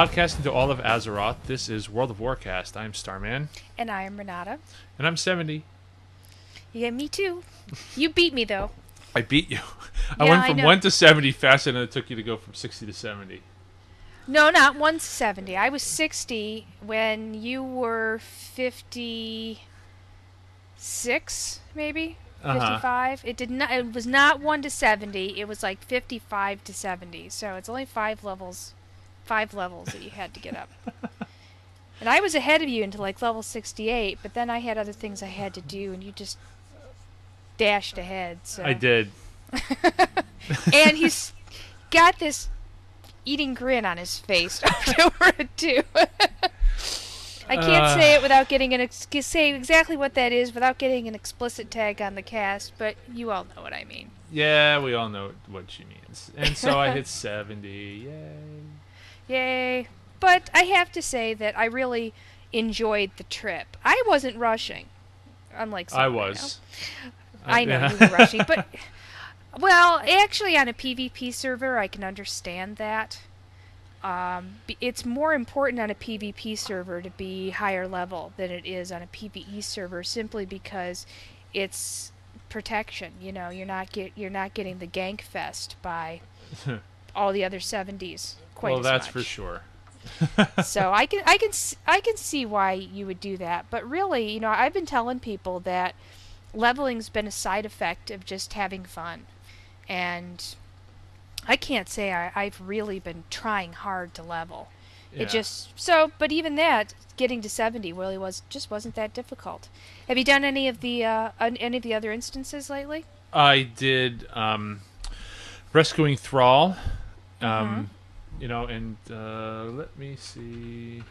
Podcasting to all of Azeroth, this is World of Warcast. I'm Starman. And I am Renata. And I'm 70. Yeah, me too. You beat me, though. I beat you. I Yeah, went from know. 1 to 70 faster than it took you to go from 60 to 70. No, not 170. I was 60 when you were 56, maybe? Uh-huh. 55. It did not it was not 1 to 70. It was like 55 to 70. So it's only 5 levels 5 levels that you had to get up. and I was ahead of you until like level 68, but then I had other things I had to do and you just dashed ahead. So I did. and he's got this eating grin on his face over it too. I can't Uh. say it without getting an ex- say exactly what that is without getting an explicit tag on the cast, but you all know what I mean. Yeah, we all know what she means. And so I hit 70. Yay. Yay! But I have to say that I really enjoyed the trip. I wasn't rushing, unlike some I was. now. I know you were rushing, but well, actually, on a PvP server, I can understand that. Um, it's more important on a PvP server to be higher level than it is on a PvE server, simply because it's protection. You know, you're not get you're not getting the gank fest by all the other 70s quite well, that's much for sure. so I can I can I can see why you would do that. But really, you know, I've been telling people that leveling's been a side effect of just having fun, and I can't say I, I've really been trying hard to level. Yeah. It just so, but even that, getting to seventy really was just wasn't that difficult. Have you done any of the uh, any of the other instances lately? I did um, rescuing Thrall. Um, Mm-hmm. You know, and uh, let me see.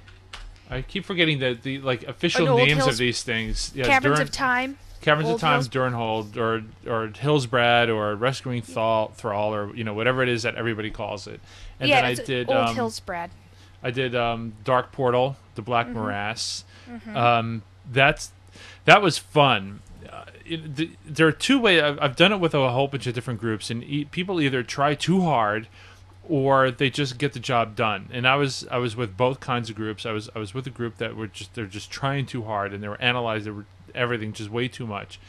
I keep forgetting the the like official Old names of these things. Yeah, Caverns Durn- of Time. Caverns of Old Time, Hills- Durnholde, or or Hillsbrad, or Rescuing Thrall, Thrall, or you know whatever it is that everybody calls it. And yeah, then I did Old um, Hillsbrad. I did um, Dark Portal, the Black Mm-hmm. Morass. Um, that's that was fun. Uh, it, the, there are two ways. I've, I've done it with a whole bunch of different groups, and e- people either try too hard or they just get the job done. And I was I was with both kinds of groups. I was I was with a group that were just they're just trying too hard, and they were analyzing everything just way too much.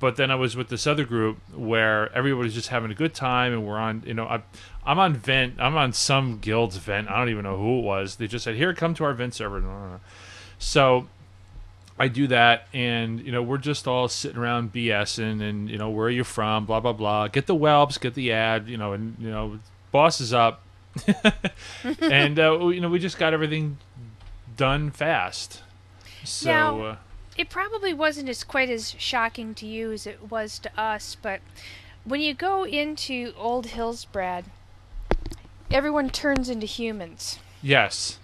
But then I was with this other group where everybody's just having a good time, and we're on. You know, I, I'm on vent. I'm on some guild's vent. I don't even know who it was. They just said, "Here, come to our vent server." So I do that, and you know we're just all sitting around BSing, and you know where are you from? Blah blah blah. Get the whelps, get the ad, you know, and you know boss is up, and uh, we- you know we just got everything done fast. So Now- uh, it probably wasn't as quite as shocking to you as it was to us, but when you go into Old Hillsbrad, everyone turns into humans. yes,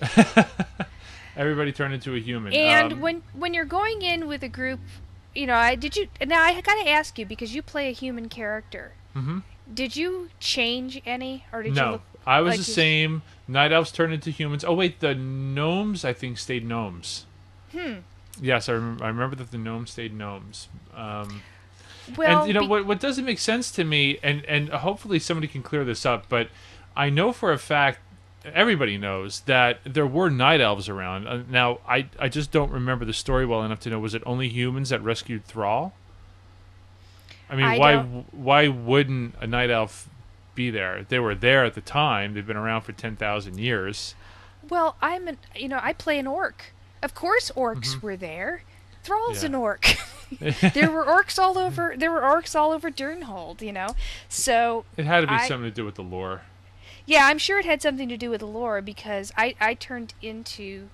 everybody turned into a human. And Um, when when you're going in with a group, you know, I did you now I got to ask you because you play a human character. Mhm. Did you change any or did you no, I was like the you- same. Night elves turned into humans. Oh wait, the gnomes I think stayed gnomes. Hmm. Yes, I remember. I remember that the gnomes stayed gnomes. Um, Well, and you know be- what? What doesn't make sense to me, and and hopefully somebody can clear this up, but I know for a fact, everybody knows that there were night elves around. Uh, now, I I just don't remember the story well enough to know was it only humans that rescued Thrall? I mean, I why don't- why wouldn't a night elf be there? They were there at the time. They've been around for ten thousand years. Well, I'm an you know I play an orc. Of course, orcs were there. Thrall's Mm-hmm. Yeah. an orc. there were orcs all over. There were orcs all over Durnholde. You know, so It had to be I- something to do with the lore. yeah, I'm sure it had something to do with the lore because I I turned into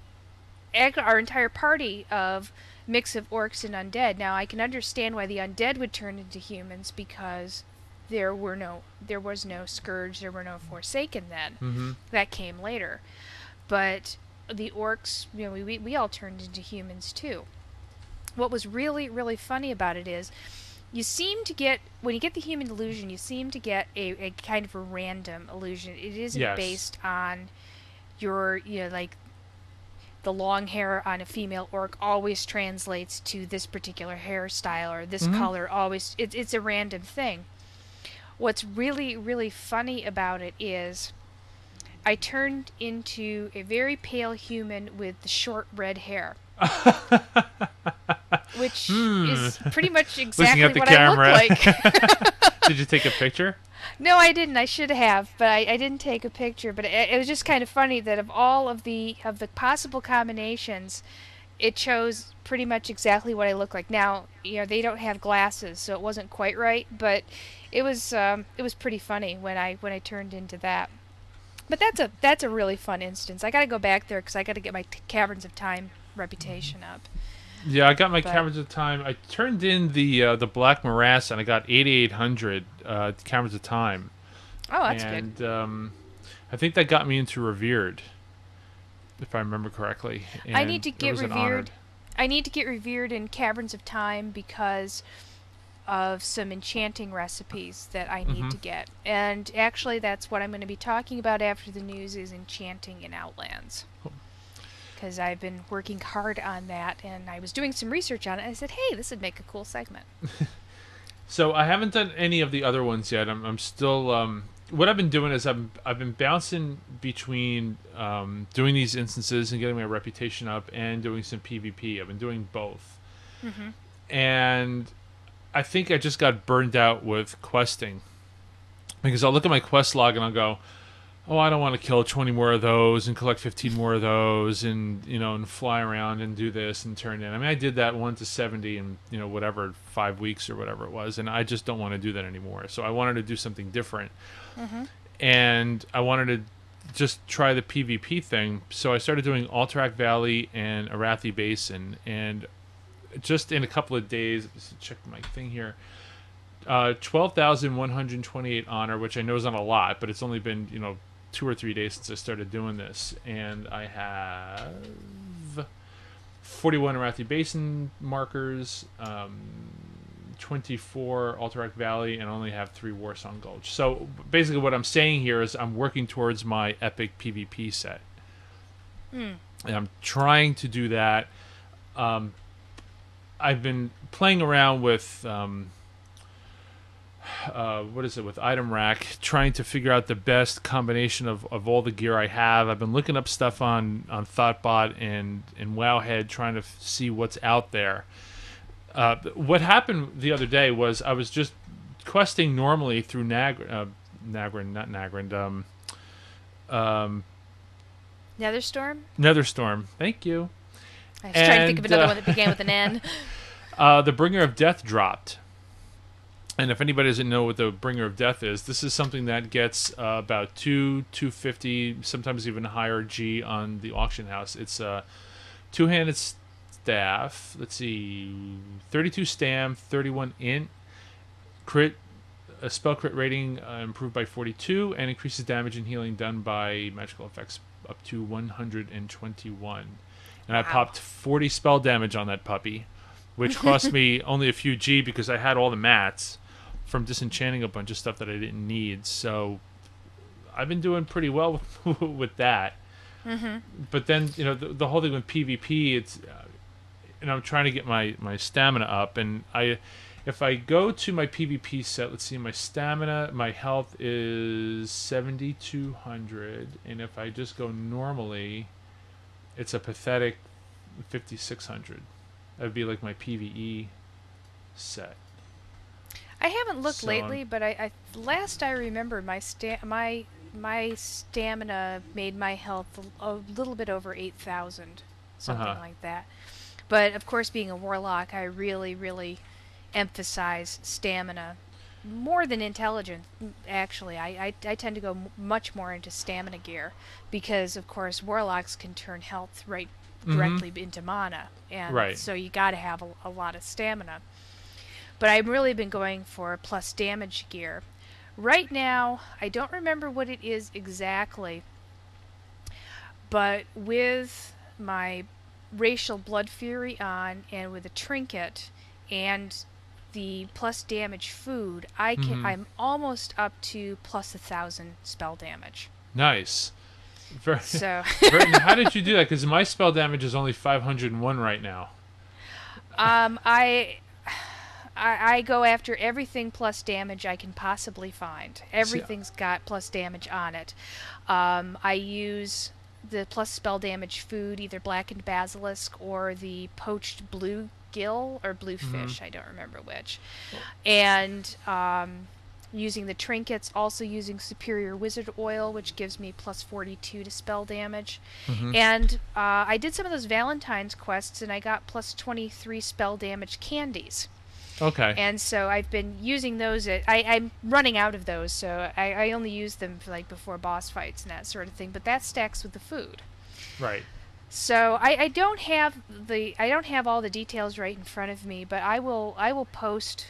our entire party of mix of orcs and undead. Now I can understand why the undead would turn into humans because there were no there was no scourge, there were no forsaken then hmm that came later. But the orcs, you know, we, we all turned into humans too. What was really, really funny about it is you seem to get, when you get the human illusion, you seem to get a, a kind of a random illusion. It isn't Yes. based on your, you know, like the long hair on a female orc always translates to this particular hairstyle or this Mhm. color always, it, it's a random thing. What's really, really funny about it is I turned into a very pale human with the short red hair. Which Hmm. is pretty much exactly at the what camera. I look like. Did you take a picture? no, I didn't. I should have, but I, I didn't take a picture. But it, it was just kind of funny that of all of the of the possible combinations, it chose pretty much exactly what I look like. Now, you know, they don't have glasses, so it wasn't quite right, but it was um, it was pretty funny when I when I turned into that. But that's a that's a really fun instance. I got to go back there because I got to get my Caverns of Time reputation up. Yeah, I got my But- Caverns of Time. I turned in the uh, the Black Morass and I got 8800 uh, Caverns of Time. Oh, that's good. and um, I think that got me into Revered, if I remember correctly. I need to get was an honor. revered. I need to get revered in Caverns of Time because of some enchanting recipes that I need Mhm. to get. And actually that's what I'm going to be talking about after the news is enchanting in Outlands. Cuz I've been working hard on that and I was doing some research on it. I said, "Hey, this would make a cool segment." So I haven't done any of the other ones yet. I'm, I'm still. Um, what I've been doing is I'm I've been bouncing between um, doing these instances and getting my reputation up and doing some PvP. I've been doing both, Mhm. and I think I just got burned out with questing because I'll look at my quest log and I'll go, "Oh, I don't want to kill 20 more of those and collect 15 more of those and you know and fly around and do this and turn in." I mean, I did that one to 70 in you know whatever five weeks or whatever it was, and I just don't want to do that anymore. So I wanted to do something different, and I wanted to just try the PvP thing. So I started doing Alterac Valley and Arathi Basin, and just in a couple of days, check my thing here. Uh, twelve thousand one hundred twenty-eight honor, which I know is not a lot, but it's only been you know two or three days since I started doing this, and I have forty-one Arathi Basin markers, um, twenty-four Alterac Valley, and only have three Warsong Gulch. So basically, what I'm saying here is I'm working towards my epic PvP set, Hmm. and I'm trying to do that. Um, I've been playing around with um, uh, what is it with item rack, trying to figure out the best combination of, of all the gear I have. I've been looking up stuff on on Thottbot and and Wowhead, trying to f- see what's out there. Uh, what happened the other day was I was just questing normally through Nag uh, Nagrand, not Nagrand, um, um, Netherstorm? Netherstorm. Thank you. I was trying to think of another one that began with an N. Uh, the Bringer of Death dropped. And if anybody doesn't know what the Bringer of Death is, this is something that gets uh, about two, two fifty, sometimes even higher G on the auction house. It's a two-handed staff. Let's see, thirty-two stam, thirty-one int, crit, a spell crit rating uh, improved by forty-two, and increases damage and healing done by magical effects up to one hundred and twenty-one. And I popped forty spell damage on that puppy which cost me only a few G because I had all the mats from disenchanting a bunch of stuff that I didn't need. So I've been doing pretty well with, with that. mm-hmm. But then you know the, the whole thing with PvP, it's uh, and I'm trying to get my my stamina up, and I if I go to my PvP set, let's see, my stamina, my health is 7200, and if I just go normally, it's a pathetic 5600. That'd be like my PVE set. I haven't looked So, lately, but I, I last I remember my sta- my my stamina made my health a, little bit over eight thousand, something Uh-huh. like that. But of course, being a warlock, I really really emphasize stamina more than intelligence. Actually, I I, I tend to go m- much more into stamina gear because of course warlocks can turn health right Mhm. directly into mana, and Right. so you got to have a, a lot of stamina. But I've really been going for plus damage gear. Right now, I don't remember what it is exactly, but with my racial blood fury on and with a trinket and the plus damage food, I can Mhm. I'm almost up to plus a thousand spell damage. Nice. Very, So very, how did you do that? Because my spell damage is only 501 right now. Um, I I, I go after everything plus damage I can possibly find. Everything's got plus damage on it. Um, I use the plus spell damage food, either blackened basilisk or the poached blue gill or blue fish. I don't remember which. And um, using the trinkets, also using superior wizard oil, which gives me plus 42 to spell damage. Mhm. And uh, I did some of those Valentine's quests, and I got plus 23 spell damage candies. Okay. And so I've been using those. At, I, I'm running out of those, so I, I only use them for like before boss fights and that sort of thing. But that stacks with the food. right. So I, I don't have the I don't have all the details right in front of me, but I will I will post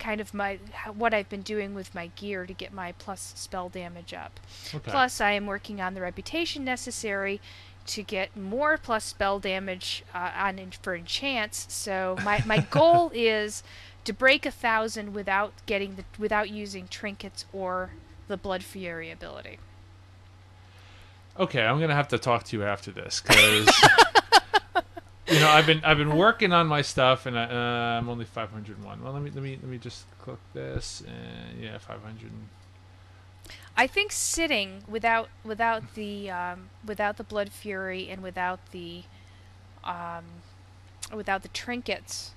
kind of my what I've been doing with my gear to get my plus spell damage up. Okay. Plus, I am working on the reputation necessary to get more plus spell damage uh, on for enchants. So my my goal is to break a thousand without getting the without using trinkets or the blood fury ability. Okay, I'm gonna have to talk to you after this because you know I've been I've been working on my stuff and I, uh, I'm only 501. Well, let me let me let me just click this and yeah, 500. I think sitting without without the um, without the blood fury and without the um, without the trinkets,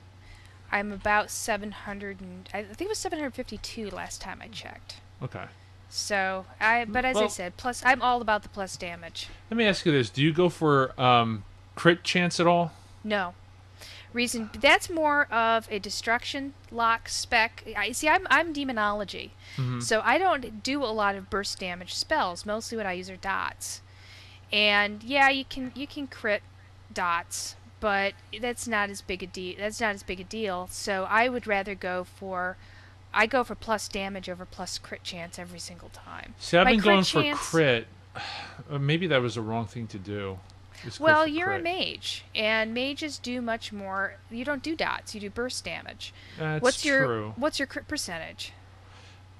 I'm about 700 and I think it was 752 last time I checked. Okay. So I but as I said, plus I'm all about the plus damage. Let me ask you this: Do you go for um, crit chance at all? No. Reason that's more of a destruction lock spec. I see. I'm I'm demonology, Mhm. so I don't do a lot of burst damage spells. Mostly what I use are dots, and yeah, you can you can crit dots, but that's not as big a deal. That's not as big a deal. So I would rather go for. I go for plus damage over plus crit chance every single time. See, I've My been going for crit. Uh, Maybe that was the wrong thing to do. Well, you're a mage, and mages do much more. You don't do dots; you do burst damage. That's what's your true. What's your crit percentage?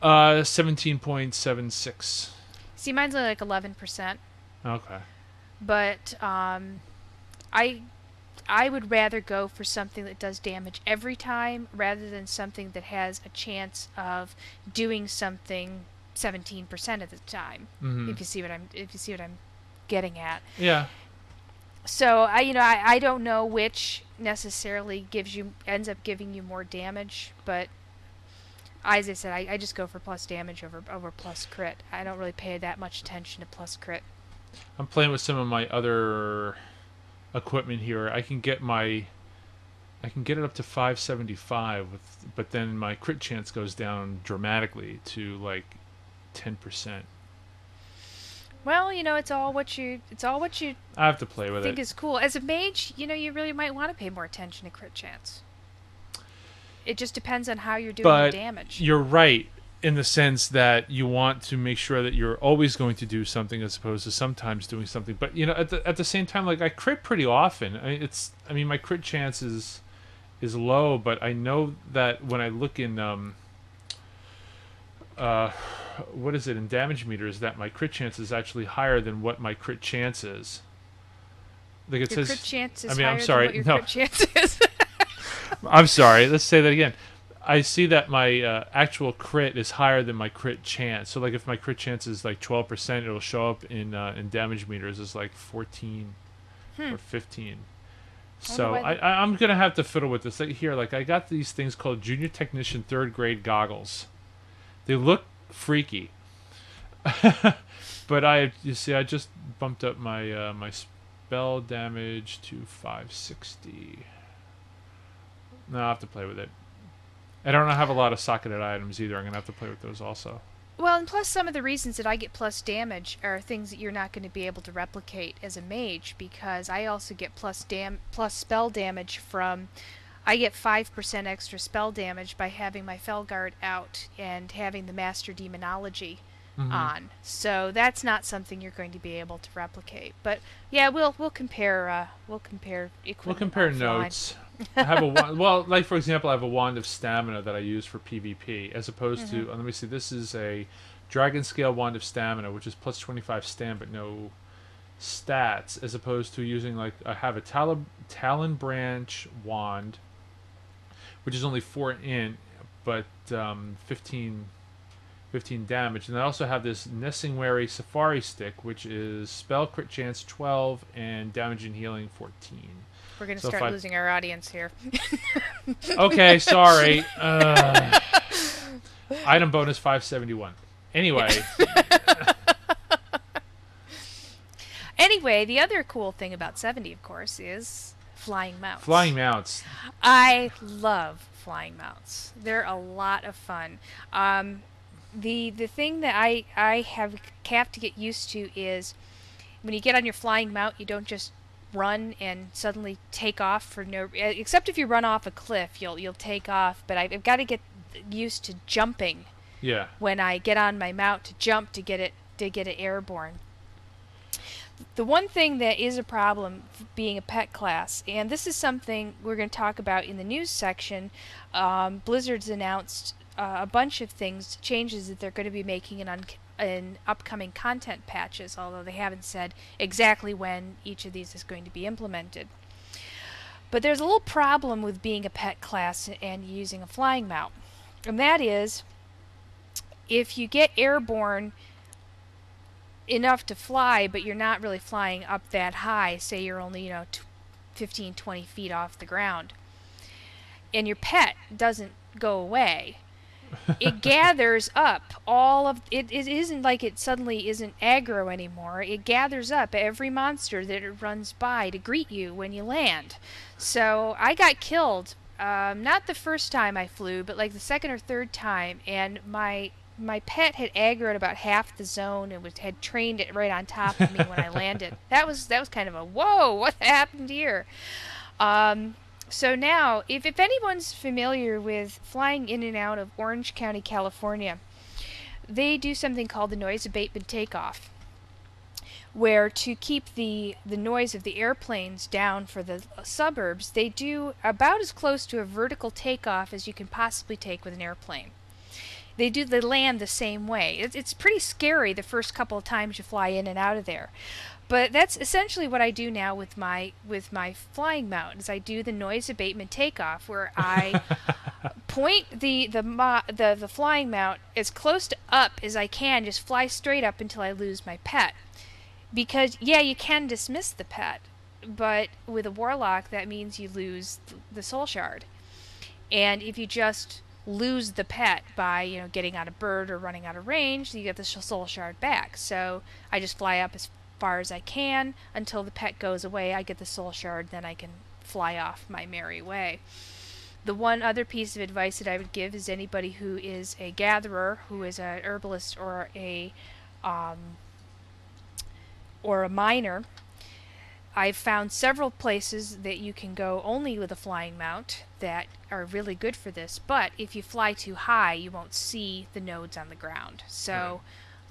Uh, seventeen point seven six. See, mine's only like eleven percent, Okay. but um, I I would rather go for something that does damage every time rather than something that has a chance of doing something seventeen percent of the time. hmm If you see what I'm if you see what I'm getting at. Yeah. So I, you know, I, I don't know which necessarily gives you ends up giving you more damage, but as I said, I, I just go for plus damage over over plus crit. I don't really pay that much attention to plus crit. I'm playing with some of my other equipment here. I can get my I can get it up to 575 with but then my crit chance goes down dramatically to like 10%. Well, you know, it's all what you it's all what you I have to play with think it. is cool. As a mage, you know, you really might want to pay more attention to crit chance. It just depends on how you're doing But the damage. You're right in the sense that you want to make sure that you're always going to do something as opposed to sometimes doing something. But you know, at the at the same time, like I crit pretty often. I it's I mean my crit chance is is low, but I know that when I look in um uh what is it in damage meters that my crit chance is actually higher than what my crit chance is. Like it your says crit chance is I mean, I'm sorry, than what your no. crit chance is. I'm sorry. Let's say that again. I see that my uh, actual crit is higher than my crit chance. So, like, if my crit chance is like 12%, it'll show up in uh, in damage meters as like 14 Hmm. or 15. So I, the- I, I'm gonna have to fiddle with this. Like here, like I got these things called junior technician third grade goggles. They look freaky, but I you see I just bumped up my uh, my spell damage to 560. No, I'll have to play with it. I don't have a lot of socketed items either. I'm gonna have to play with those also. Well, and plus some of the reasons that I get plus damage are things that you're not going to be able to replicate as a mage because I also get plus dam plus spell damage from I get 5% extra spell damage by having my Felguard out and having the Master Demonology Mhm. on. So that's not something you're going to be able to replicate. But yeah, we'll we'll compare uh, we'll compare We'll compare offline. notes. I have a wand. Well, like for example, I have a wand of stamina that I use for PvP, as opposed Mm-hmm. to. uh, let me see. This is a dragon scale wand of stamina, which is plus twenty five stam, but no stats. As opposed to using like I have a talon talon branch wand, which is only four in, but um, 15, 15 damage. And I also have this Nesingwary Safari Stick, which is spell crit chance 12 and damage and healing 14. We're gonna So start I- losing our audience here. Okay, sorry. Uh, item bonus 571. Anyway, anyway, the other cool thing about 70, of course, is flying mounts. flying mounts. I love flying mounts. They're a lot of fun. Um, the the thing that I I have have to get used to is when you get on your flying mount, you don't just run and suddenly take off for no except if you run off a cliff, you'll you'll take off. But I've, I've got to get used to jumping Yeah. when I get on my mount to jump to get it to get it airborne. The one thing that is a problem being a pet class, and this is something we're going to talk about in the news section, um, Blizzard's announced uh, a bunch of things, changes that they're going to be making in, in upcoming content patches, although they haven't said exactly when each of these is going to be implemented. But there's a little problem with being a pet class and using a flying mount, and that is if you get airborne enough to fly, but you're not really flying up that high, say you're only, you know, t- 15, 20 feet off the ground, and your pet doesn't go away, it gathers up all of it. It isn't like it suddenly isn't aggro anymore. It gathers up every monster that it runs by to greet you when you land. So I got killed. Um, not the first time I flew, but like the second or third time, and my my pet had aggroed about half the zone and was, had trained it right on top of me when I landed. That was that was kind of a whoa, what happened here? Um, so now, if, if anyone's familiar with flying in and out of Orange County, California, they do something called the noise abatement takeoff, where to keep the, the noise of the airplanes down for the suburbs, they do about as close to a vertical takeoff as you can possibly take with an airplane. They do they land the same way. It's, it's pretty scary the first couple of times you fly in and out of there. But that's essentially what I do now with my with my flying mount. Is I do the noise abatement takeoff, where I point the the, mo- the the flying mount as close to up as I can, just fly straight up until I lose my pet. Because yeah, you can dismiss the pet, but with a warlock, that means you lose the soul shard. And if you just lose the pet by you know getting out of bird or running out of range, you get the soul shard back. So I just fly up as far as I can until the pet goes away. I get the soul shard, then I can fly off my merry way. The one other piece of advice that I would give is anybody who is a gatherer, who is an herbalist or a um, or a miner. I've found several places that you can go only with a flying mount that are really good for this, but if you fly too high, you won't see the nodes on the ground. So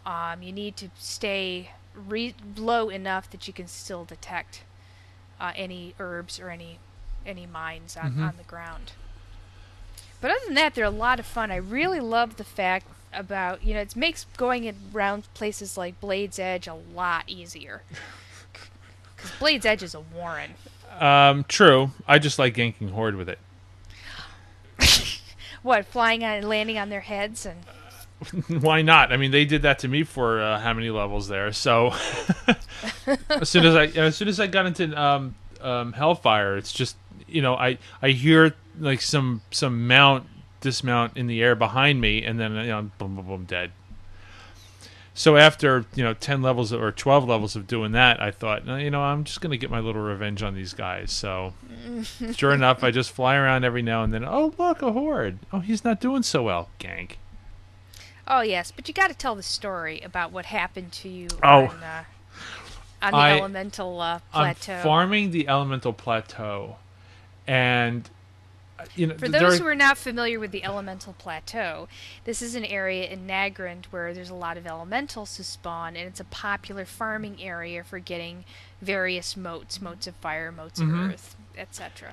um, you need to stay re- low enough that you can still detect uh, any herbs or any any mines on, Mhm. on the ground. But other than that, they're a lot of fun. I really love the fact about you know it makes going around places like Blade's Edge a lot easier. Because Blade's Edge is a warren. Um, true. I just like ganking horde with it. What flying on and landing on their heads and Why not? I mean, they did that to me for uh, how many levels there? So as soon as I as soon as I got into um, um, Hellfire, it's just you know I I hear like some some mount dismount in the air behind me, and then you know boom boom boom dead. So after you know ten levels or twelve levels of doing that, I thought, no, you know, I'm just gonna get my little revenge on these guys. So sure enough, I just fly around every now and then. Oh look, a horde. Oh, he's not doing so well. Gank. oh yes, but you got to tell the story about what happened to you Oh. on, uh, on the I- elemental uh, I'm plateau. farming the elemental plateau, and you know For those there- who are not familiar with the Elemental Plateau, this is an area in Nagrand where there's a lot of elementals who spawn, and it's a popular farming area for getting various motes, motes of fire, motes Mhm. of earth, etc.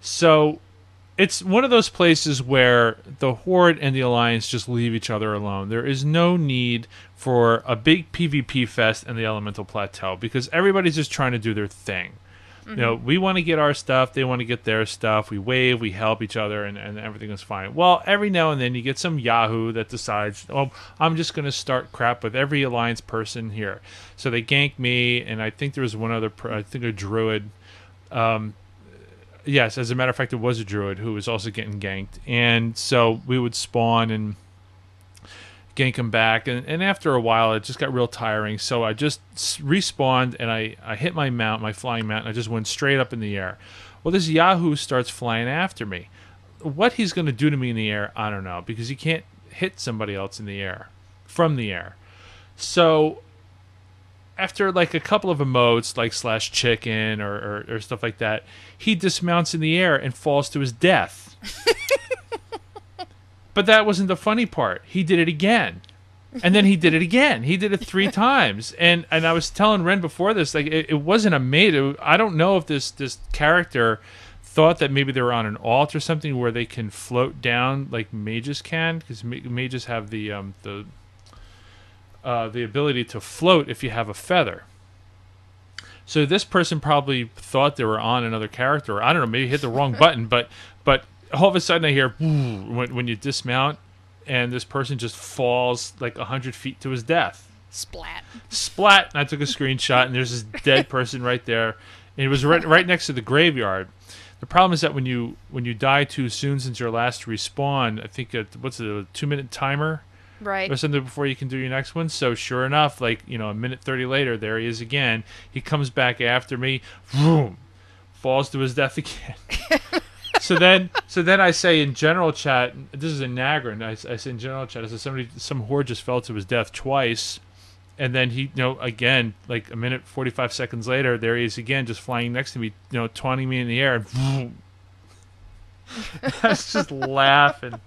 so it's one of those places where the horde and the alliance just leave each other alone. There is no need for a big PvP fest in the elemental plateau because everybody's just trying to do their thing. You know, we want to get our stuff, they want to get their stuff. We wave, we help each other, and, and everything is fine. Well, every now and then you get some Yahoo that decides, oh, I'm just going to start crap with every Alliance person here. So they gank me, and I think there was one other, I think a Druid. Um, yes, as a matter of fact, it was a Druid who was also getting ganked. And so we would spawn and gank him back and, and after a while it just got real tiring. So i just respawned and I, I hit my mount my flying mount and i just went straight up in the air. Well this yahoo starts flying after me. What he's going to do to me in the air i don't know because he can't hit somebody else in the air from the air. So after like a couple of emotes like slash chicken or, or, or stuff like that he dismounts in the air and falls to his death but that wasn't the funny part. He did it again. And then he did it again. He did it three times. And and I was telling Ren before this, like it, it wasn't a mate. It, I don't know if this this character thought that maybe they were on an alt or something where they can float down like mages can, because mages have the um the uh, the ability to float if you have a feather. So this person probably thought they were on another character. I don't know, maybe hit the wrong button, but but all of a sudden I hear when when you dismount, and this person just falls like hundred feet to his death. Splat. Splat! And I took a screenshot, and there's this dead person right there, and it was right right next to the graveyard. The problem is that when you when you die too soon since your last respawn, I think it, what's it, a two minute timer Right. or something before you can do your next one. So sure enough, like you know, a minute thirty later, there he is again. He comes back after me, vroom, falls to his death again. so then, so then I say in general chat, this is in Nagrand. I, I say in general chat, I said somebody, some whore just fell to his death twice, and then he, you know, again, like a minute forty five seconds later, there he is again, just flying next to me, you know, taunting me in the air, and was just laughing.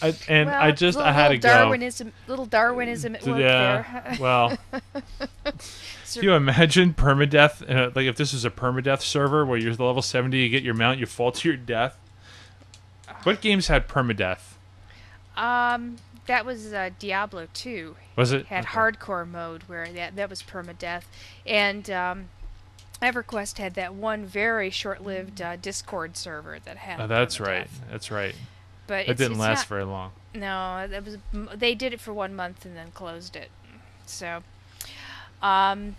I, and well, I just little, I had to little go. Darwinism, little Darwinism at work yeah. there. well, can you imagine permadeath? Uh, like if this was a permadeath server where you're level seventy, you get your mount, you fall to your death. What games had permadeath? um, that was uh, Diablo 2. Was it Had Okay. hardcore mode where that that was permadeath, and um, EverQuest had that one very short-lived uh, Discord server that had. Oh, that's right. That's right. But It it's, didn't last not- very long. No, that was they did it for one month and then closed it. So, um,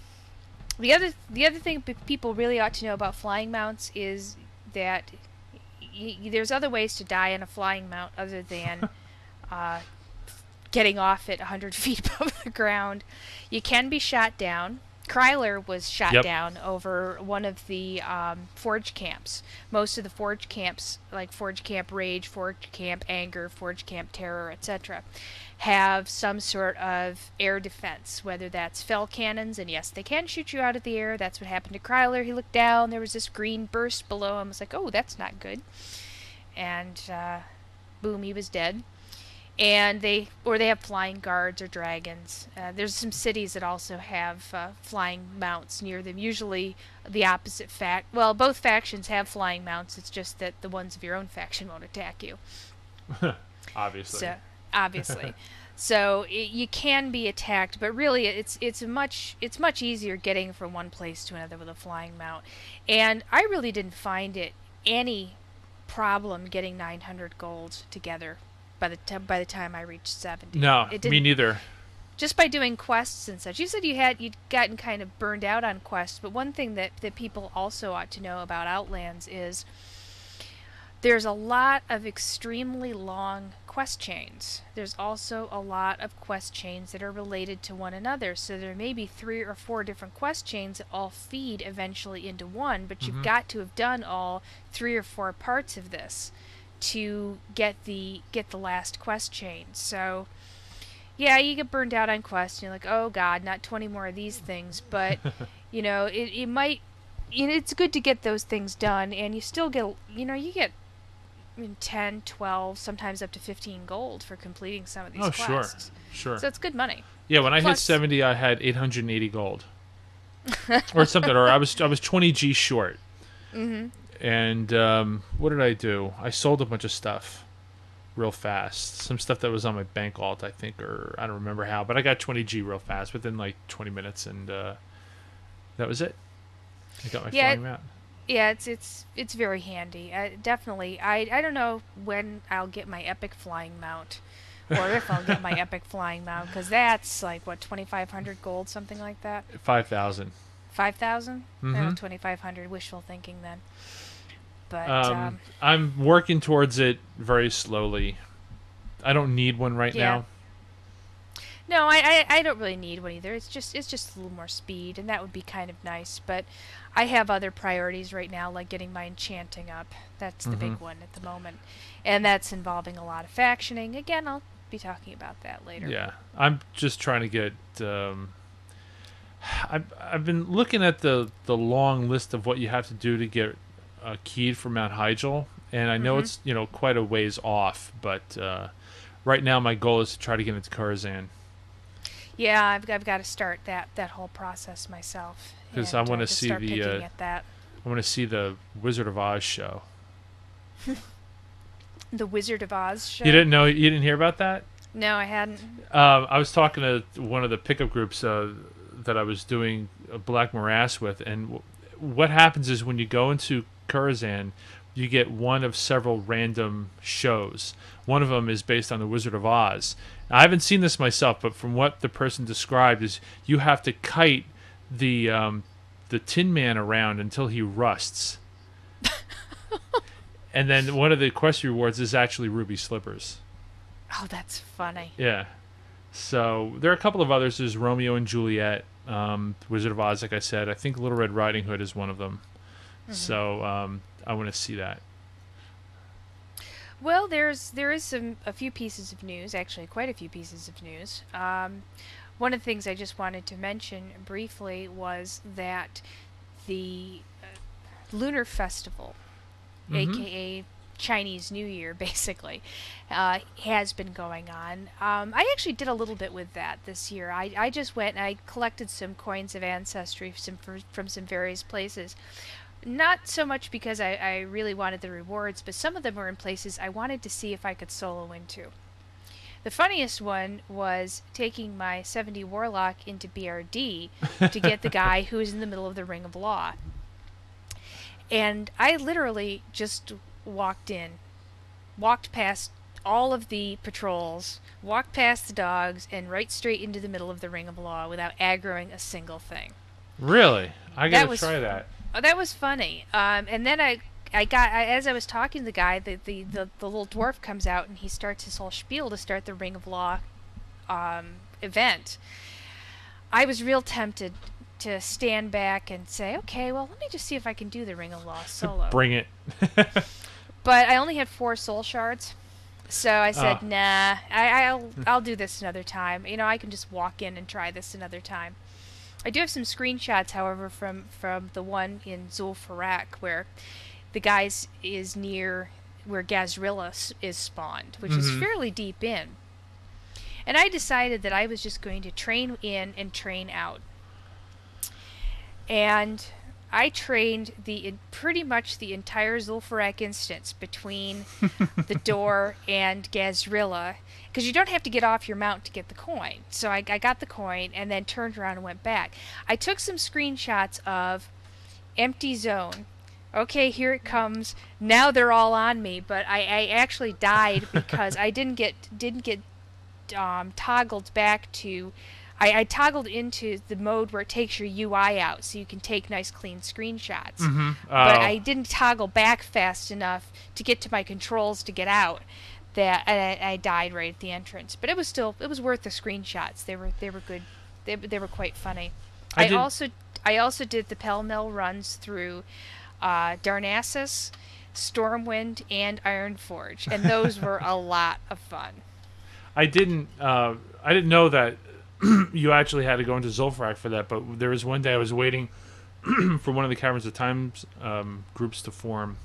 the other the other thing people really ought to know about flying mounts is that y- y- there's other ways to die in a flying mount other than uh, getting off at 100 feet above the ground. You can be shot down. Kryler was shot Yep. down over one of the um, forge camps. Most of the forge camps, like Forge Camp Rage, Forge Camp Anger, Forge Camp Terror, etc., have some sort of air defense, whether that's fel cannons, and yes, they can shoot you out of the air. That's what happened to Kryler. He looked down, there was this green burst below him. was like, oh, that's not good. And uh, boom, he was dead and they or they have flying guards or dragons. Uh, there's some cities that also have uh, flying mounts near them. Usually, the opposite fact. Well, both factions have flying mounts. It's just that the ones of your own faction won't attack you. Obviously. So obviously, so it, you can be attacked, but really it's it's much it's much easier getting from one place to another with a flying mount. And I really didn't find it any problem getting 900 gold together by the t- by the time I reached 70. no, it me didn't, me neither. just by doing quests and such. You said you had you'd gotten kind of burned out on quests, but one thing that that people also ought to know about Outlands is there's a lot of extremely long quest chains. There's also a lot of quest chains that are related to one another. So there may be three or four different quest chains that all feed eventually into one, but you've Mhm. got to have done all three or four parts of this to get the get the last quest chain. So yeah, you get burned out on quests and you're like, "Oh god, not 20 more of these things." But, you know, it it might you know, it's good to get those things done and you still get you know, you get I mean, 10, 12, sometimes up to 15 gold for completing some of these Oh, sure. quests. Sure. So it's good money. yeah, when I hit plus- 70, I had 880 gold. or something or I was I was 20 G short. Mhm. And um, what did I do? I sold a bunch of stuff real fast. Some stuff that was on my bank alt, I think, or I don't remember how, but I got 20 G real fast within like 20 minutes, and uh, that was it. I got my Yeah, flying mount. Yeah, it's it's it's very handy. Uh, definitely. I I don't know when I'll get my epic flying mount, or if I'll get my epic flying mount, because that's like what twenty five hundred gold, something like that. Five thousand. Five thousand. Mhm. twenty five hundred. Wishful thinking then. But Um, um, I'm working towards it very slowly. I don't need one right Yeah. now. no, I, I I don't really need one either. It's just it's just a little more speed, and that would be kind of nice. But I have other priorities right now, like getting my enchanting up. That's the big Mhm. one at the moment, and that's involving a lot of factioning. Again, I'll be talking about that later. Yeah, I'm just trying to get. Um, I've I've been looking at the the long list of what you have to do to get a keyed for Mount Hyjal, and I know Mhm. it's you know quite a ways off, but uh, right now my goal is to try to get into Karazhan Yeah, I've, I've got to start that, that whole process myself because I wanna uh, see the, uh, that. I want to see the Wizard of Oz show. The Wizard of Oz show. You didn't know? You didn't hear about that? No, I hadn't. Um, I was talking to one of the pickup groups uh, that I was doing Black Morass with, and w- what happens is when you go into Karazhan, you get one of several random shows. One of them is based on the Wizard of Oz. I haven't seen this myself, but from what the person described, is you have to kite the um, the Tin Man around until he rusts. and then one of the quest rewards is actually ruby slippers. Oh, that's funny. Yeah. So there are a couple of others. There's Romeo and Juliet, um, Wizard of Oz, like I said. I think Little Red Riding Hood is one of them. So um, I want to see that. Well, there's there is some a few pieces of news, actually quite a few pieces of news. Um, one of the things I just wanted to mention briefly was that the uh, Lunar Festival, Mhm. aka Chinese New Year, basically, uh, has been going on. Um, I actually did a little bit with that this year. I, I just went and I collected some coins of ancestry some, from, from some various places. Not so much because I, I really wanted the rewards, but some of them were in places I wanted to see if I could solo into. The funniest one was taking my 70 Warlock into BRD to get the guy who was in the middle of the Ring of Law. And I literally just walked in, walked past all of the patrols, walked past the dogs, and right straight into the middle of the Ring of Law without aggroing a single thing. Really? I got to try that. Oh, that was funny. Um, and then I, I got I, as I was talking to the guy, the, the the the little dwarf comes out and he starts his whole spiel to start the Ring of Law, um, event. I was real tempted to stand back and say, okay, well, let me just see if I can do the Ring of Law solo. Bring it. But I only had four soul shards, so I said, Ah. nah, I, I'll I'll do this another time. You know, I can just walk in and try this another time. I do have some screenshots, however, from from the one in Zul'Farrak where the guys is near where Gahz'rilla is spawned, which is Mhm. fairly deep in. And I decided that I was just going to train in and train out. And I trained the pretty much the entire Zul'Farrak instance between the door and Gahz'rilla because you don't have to get off your mount to get the coin. So I, I got the coin and then turned around and went back. I took some screenshots of empty zone. Okay, here it comes. Now they're all on me, but I, I actually died because I didn't get didn't get um, toggled back to. I, I toggled into the mode where it takes your UI out, so you can take nice clean screenshots Mm-hmm. but I didn't toggle back fast enough to get to my controls to get out. That and I, I died right at the entrance, but it was still it was worth the screenshots. They were they were good. They they were quite funny. I I, did- also I also did the pell mell runs through uh, Darnassus, Stormwind, and Ironforge, and those were a lot of fun. I didn't. Uh, I didn't know that you actually had to go into Zul'Farrak for that. But there was one day I was waiting for one of the Caverns of Times um, groups to form,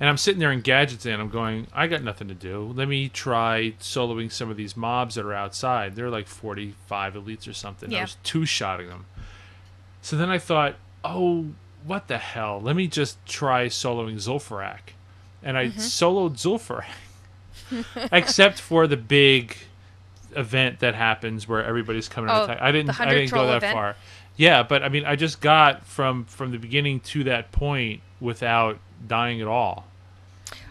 and I'm sitting there in Gadgets and I'm going, I got nothing to do. Let me try soloing some of these mobs that are outside. They're like 45 elites or something. I was two shotting them. So then I thought, oh, what the hell? Let me just try soloing Zul'Farrak. and I mm-hmm. soloed Zul'Farrak, except for the big event that happens where everybody's coming Oh, attack. I didn't. the I 100 didn't go that event? far. Yeah, but I mean, I just got from from the beginning to that point without dying at all.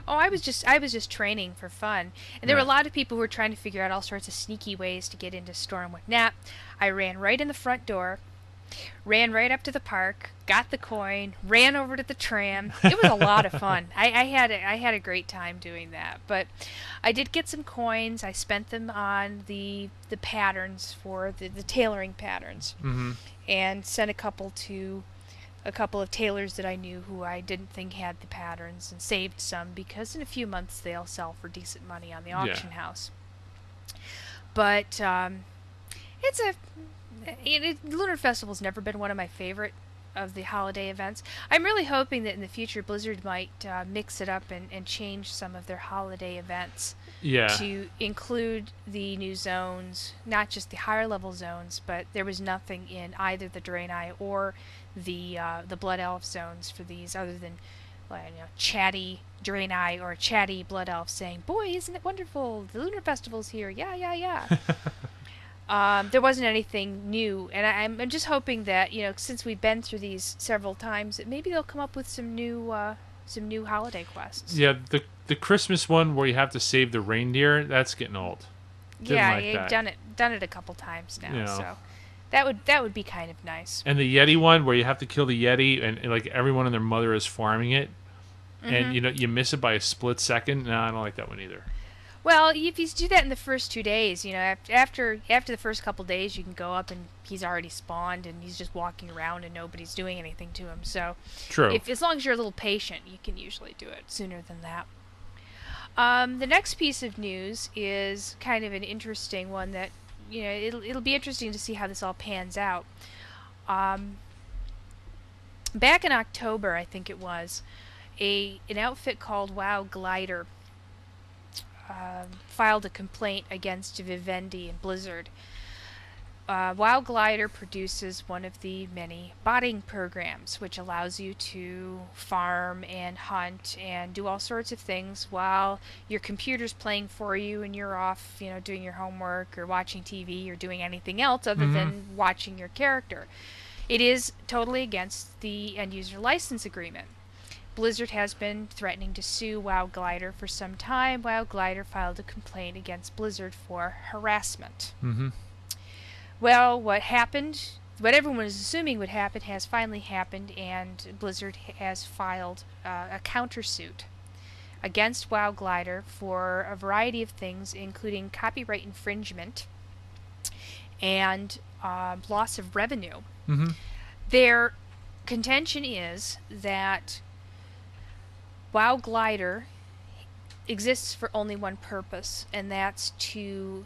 Oh, I was just I was just training for fun, and there Yeah. were a lot of people who were trying to figure out all sorts of sneaky ways to get into Stormwind. Nap. I ran right in the front door, ran right up to the park, got the coin, ran over to the tram. It was a lot of fun. I, I had a, I had a great time doing that. But I did get some coins. I spent them on the the patterns for the, the tailoring patterns, mm-hmm. and sent a couple to a couple of tailors that I knew who I didn't think had the patterns and saved some because in a few months they'll sell for decent money on the auction house. But um, it's a it, it, Lunar Festival's never been one of my favorite of the holiday events. I'm really hoping that in the future Blizzard might uh, mix it up and, and change some of their holiday events Yeah. to include the new zones, not just the higher level zones, but there was nothing in either the Draenei or the uh, the Blood Elf zones for these, other than like, you know, chatty Draenei or chatty Blood Elf saying, "Boy, isn't it wonderful? The Lunar Festival's here! Yeah, yeah, yeah." um, there wasn't anything new, and I, I'm, I'm just hoping that you know, since we've been through these several times, that maybe they'll come up with some new uh, some new holiday quests. Yeah, the the Christmas one where you have to save the reindeer, that's getting old. Didn't yeah, like I've done it done it a couple times now, You know. so that would that would be kind of nice. And the Yeti one where you have to kill the Yeti and, and, like everyone and their mother is farming it. Mm-hmm. And you know you miss it by a split second. No, I don't like that one either. Well, if you do that in the first two days, you know, af- after after the first couple days, you can go up and he's already spawned and he's just walking around and nobody's doing anything to him. So, True. if as long as you're a little patient, you can usually do it sooner than that. Um, the next piece of news is kind of an interesting one that you know it'll it'll be interesting to see how this all pans out. Um, back in October, I think it was, a an outfit called WoW Glider um, filed a complaint against Vivendi and Blizzard. Uh, WoW Glider produces one of the many botting programs, which allows you to farm and hunt and do all sorts of things while your computer's playing for you and you're off, you know, doing your homework or watching TV or doing anything else other Mhm. than watching your character. It is totally against the end user license agreement. Blizzard has been threatening to sue WoW Glider for some time. WoW Glider filed a complaint against Blizzard for harassment. mm-hmm. Well, what happened, what everyone was assuming would happen, has finally happened, and Blizzard has filed uh, a countersuit against WoW Glider for a variety of things, including copyright infringement and uh, loss of revenue. Mm-hmm. Their contention is that WoW Glider exists for only one purpose, and that's to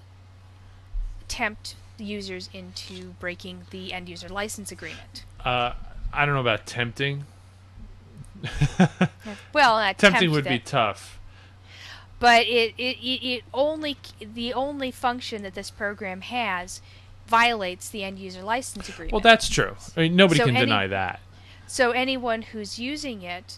tempt users into breaking the end user license agreement. Uh, I don't know about tempting. Well, tempting tempt would be tough. but it, it, it, it only the only function that this program has violates the end user license agreement. Well, that's true. I mean, nobody So can any- deny that. So anyone who's using it,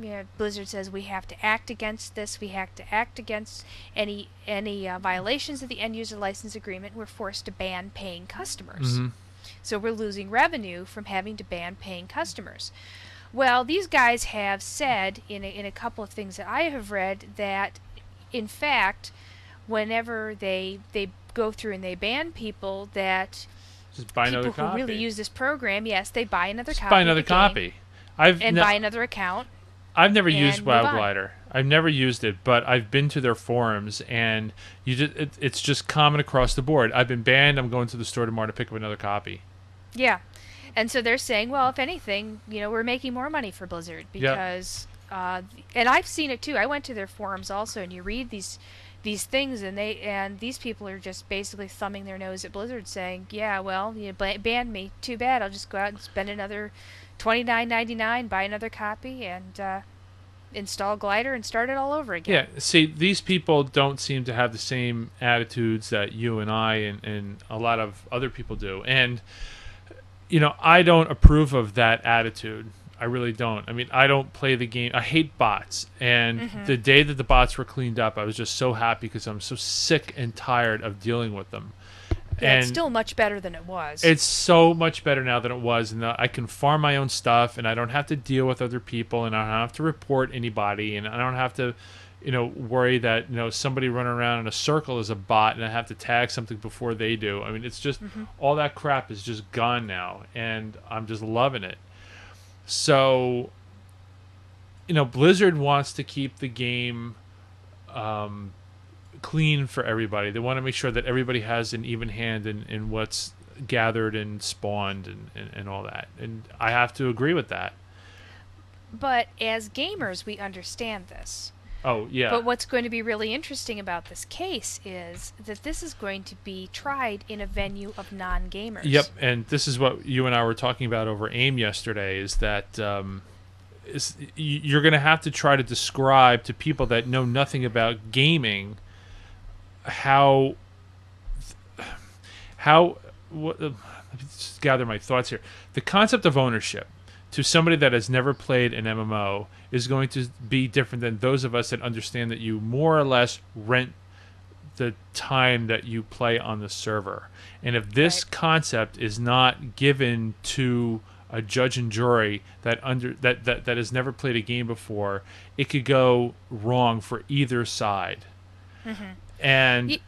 you know, Blizzard says we have to act against this. We have to act against any any uh, violations of the end user license agreement. We're forced to ban paying customers. hmm So we're losing revenue from having to ban paying customers. Well, these guys have said in a, in a couple of things that I have read that, in fact, whenever they they go through and they ban people, that people who copy. really use this program, yes, they buy another Just copy. buy another copy. I've and ne- buy another account. I've never and used WoW. Glider. I've never used it, but I've been to their forums, and you just it, it's just common across the board. I've been banned. I'm going to the store tomorrow to pick up another copy. Yeah. And so they're saying, well, if anything, you know, we're making more money for Blizzard because, uh, and I've seen it too. I went to their forums also, and you read these these things, and they and these people are just basically thumbing their nose at Blizzard, saying, yeah, well, you ba- banned me. Too bad. I'll just go out and spend another twenty nine ninety nine, buy another copy, and uh, install Glider and start it all over again. Yeah, see, these people don't seem to have the same attitudes that you and I and, and a lot of other people do. And, you know, I don't approve of that attitude. I really don't. I mean, I don't play the game. I hate bots. And Mm-hmm. the day that the bots were cleaned up, I was just so happy because I'm so sick and tired of dealing with them. Yeah, and it's still much better than it was. it's so much better now than it was, and I can farm my own stuff, and I don't have to deal with other people, and I don't have to report anybody, and I don't have to, you know, worry that you know somebody running around in a circle is a bot, and I have to tag something before they do. I mean, it's just all that crap is just gone now, and I'm just loving it. So, you know, Blizzard wants to keep the game um, clean for everybody. They want to make sure that everybody has an even hand in, in what's gathered and spawned and, and, and all that. And I have to agree with that. but as gamers, we understand this. Oh, yeah. But what's going to be really interesting about this case is that this is going to be tried in a venue of non-gamers. Yep, and this is what you and I were talking about over AIM yesterday. Is that um, is you're going to have to try to describe to people that know nothing about gaming how how what, uh, let me just gather my thoughts here. The concept of ownership to somebody that has never played an MMO is going to be different than those of us that understand that you more or less rent the time that you play on the server. And if this Right. concept is not given to a judge and jury that under that, that that has never played a game before, it could go wrong for either side. And Ye-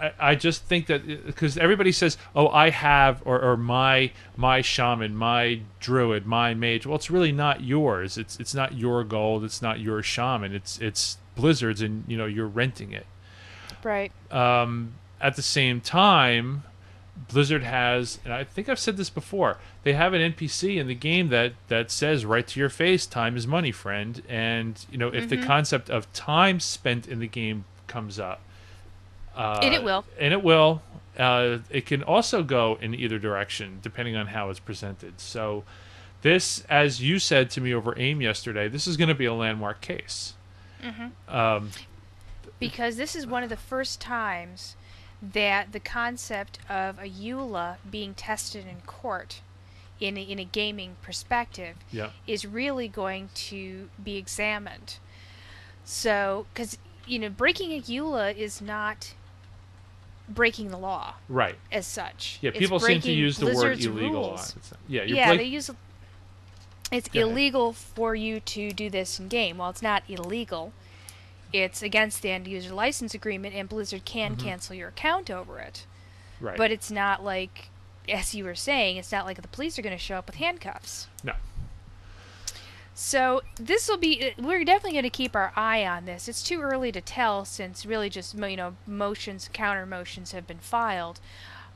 I, I just think that because everybody says, "Oh, I have," or, or my my shaman, my druid, my mage. Well, it's really not yours. It's it's not your gold. It's not your shaman. It's it's Blizzard's, and you know you're renting it. Right. Um, at the same time, Blizzard has, and I think I've said this before, they have an NPC in the game that that says right to your face, "Time is money, friend." And you know, if the concept of time spent in the game comes up, uh, And it will. and it will. Uh, it can also go in either direction depending on how it's presented. So, this, as you said to me over AIM yesterday, this is going to be a landmark case. Um, Because this is one of the first times that the concept of a EULA being tested in court in a, in a gaming perspective yeah, is really going to be examined. So, because, you know, breaking a EULA is not breaking the law right. as such. Yeah, people seem to use the word illegal a lot. rules. Yeah, you're yeah, break- they use. It's Go ahead. illegal for you to do this in game. Well, it's not illegal. It's against the end user license agreement, and Blizzard can cancel your account over it. Mm-hmm. right. But it's not like, as you were saying, it's not like the police are going to show up with handcuffs. no, So this will be. We're definitely going to keep our eye on this. It's too early to tell since really just you know motions, counter motions have been filed,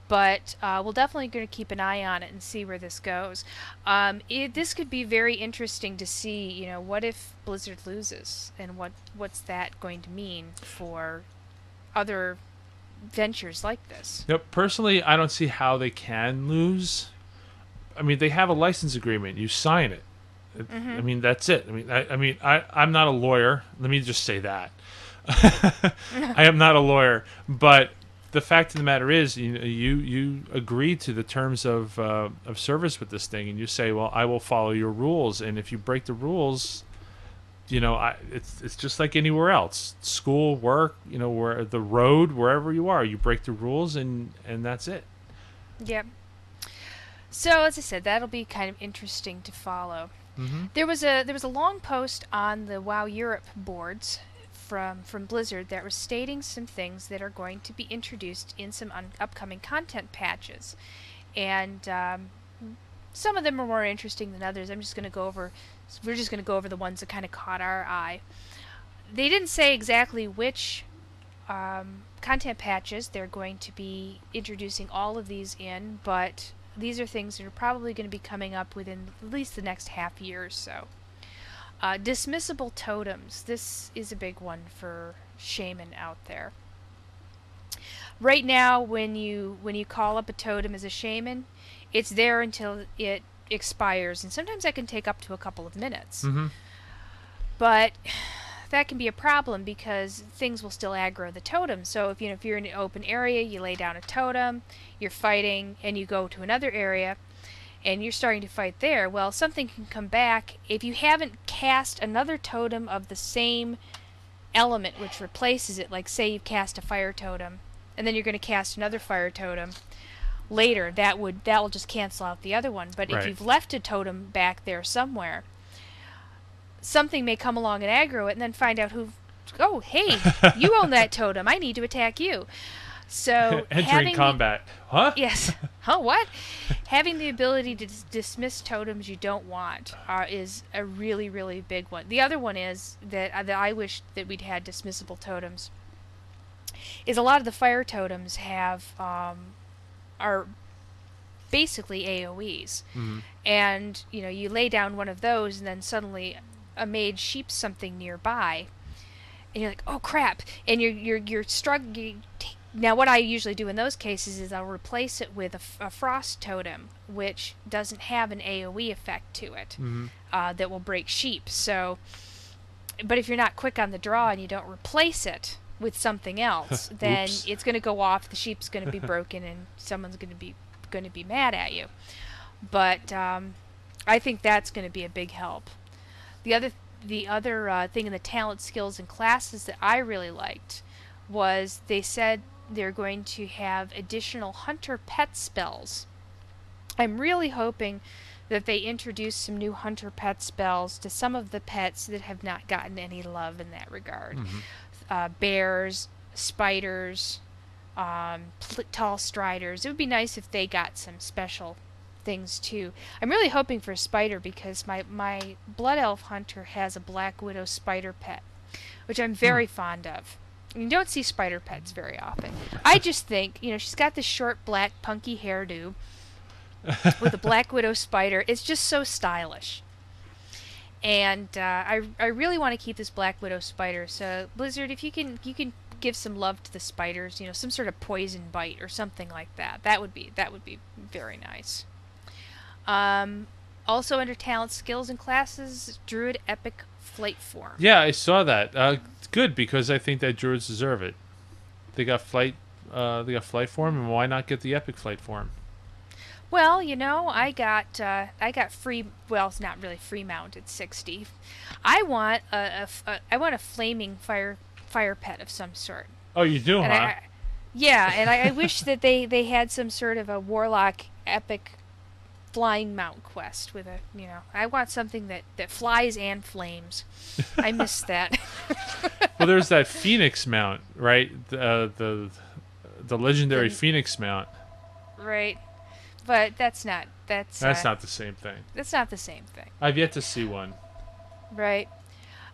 but uh, we'll definitely going to keep an eye on it and see where this goes. Um, it, this could be very interesting to see. You know, what if Blizzard loses, and what what's that going to mean for other ventures like this? Yep. Personally, I don't see how they can lose. I mean, they have a license agreement. You sign it. It- I mean, that's it. I mean, I, I mean, I, I'm not a lawyer. Let me just say that. I am not a lawyer, but the fact of the matter is, you you, you agree to the terms of uh, of service with this thing, and you say, "Well, I will follow your rules." And if you break the rules, you know, I, it's it's just like anywhere else, school, work, you know, where the road, wherever you are, you break the rules, and and that's it. Yep. So as I said, that'll be kind of interesting to follow. Mm-hmm. There was a there was a long post on the WoW Europe boards from from Blizzard that was stating some things that are going to be introduced in some un- upcoming content patches, and um, some of them are more interesting than others. I'm just going to go over. We're just going to go over the ones that kind of caught our eye. They didn't say exactly which um, content patches they're going to be introducing all of these in, but these are things that are probably going to be coming up within at least the next half year or so. Uh, dismissible totems. This is a big one for shaman out there. Right now, when you when you call up a totem as a shaman, it's there until it expires, and sometimes that can take up to a couple of minutes. Mm-hmm. But that can be a problem because things will still aggro the totem. So if you know if you're in an open area, you lay down a totem, you're fighting, and you go to another area, and you're starting to fight there, well, something can come back if you haven't cast another totem of the same element which replaces it. Like, say you cast a fire totem, and then you're going to cast another fire totem later. That would that will just cancel out the other one. But Right. if you've left a totem back there somewhere, something may come along and aggro it, and then find out who. Oh, hey, you own that totem. I need to attack you. So Entering the- combat. Huh? Yes. huh what? Having the ability to dis- dismiss totems you don't want uh, is a really, really big one. The other one is that, uh, that I wish that we'd had dismissible totems. Is a lot of the fire totems have um, are basically AOE's, Mhm. and you know you lay down one of those, and then suddenly a mage sheeps something nearby, and you're like, oh crap, and you're you're you're struggling. Now, what I usually do in those cases is I'll replace it with a frost totem, which doesn't have an AOE effect to it Mhm. uh, that will break sheep. So, but if you're not quick on the draw and you don't replace it with something else, then it's going to go off. The sheep's going to be broken, and someone's going to be going to be mad at you. But um, I think that's going to be a big help. The other the other uh, thing in the talent, skills, and classes that I really liked was they said they're going to have additional hunter pet spells. I'm really hoping that they introduce some new hunter pet spells to some of the pets that have not gotten any love in that regard. Mhm. Uh, bears, spiders, um, pl- tall striders. It would be nice if they got some special things too. I'm really hoping for a spider because my my blood elf hunter has a black widow spider pet, which I'm very fond of. You don't see spider pets very often. I just think, you know, she's got this short black punky hairdo with a black widow spider. It's just so stylish. And uh, I I really want to keep this black widow spider. So Blizzard, if you can you can give some love to the spiders, you know, some sort of poison bite or something like that. That would be that would be very nice. Um, also under talent, skills, and classes, Druid Epic Flight Form. Yeah, I saw that. Uh, good because I think that druids deserve it. They got flight. Uh, they got flight form, and why not get the epic flight form? Well, you know, I got uh, I got free. Well, it's not really free mount. It's sixty. I want a, a a- I want a flaming fire fire pet of some sort. Oh, you do, And huh? I- yeah, and I, I wish that they they had some sort of a warlock epic flying mount quest with a you know I want something that that flies and flames. I miss that. well, there's that phoenix mount, right? The uh, the the legendary The- phoenix mount. right, but that's not that's That's uh, not the same thing. that's not the same thing. I've yet to see one. Right.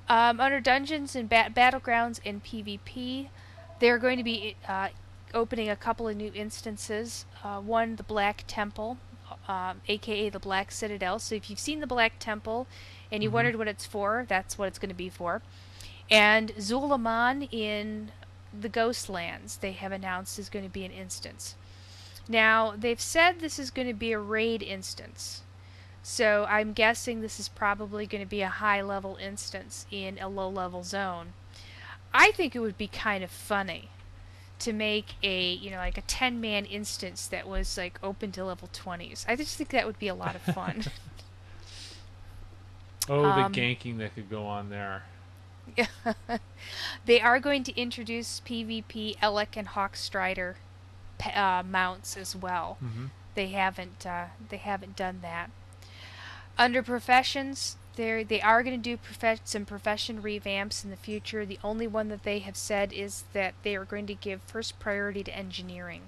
Um, under Dungeons and ba- Battlegrounds and PvP, they're going to be uh, opening a couple of new instances. Uh, one, the Black Temple, um, aka the Black Citadel. So if you've seen the Black Temple and you Mhm. wondered what it's for, that's what it's going to be for. And Zul'Aman in the Ghostlands, they have announced is going to be an instance. Now, they've said this is going to be a raid instance. So I'm guessing this is probably going to be a high level instance in a low level zone. I think it would be kind of funny to make a, you know, like a 10 man instance that was like open to level 20s. I just think that would be a lot of fun. Oh, Um, the ganking that could go on there. they are going to introduce PvP Elekk and Hawkstrider pe- uh, mounts as well. hmm they haven't uh, they haven't done that. Under professions, they they are going to do profe- some profession revamps in the future. The only one that they have said is that they are going to give first priority to engineering.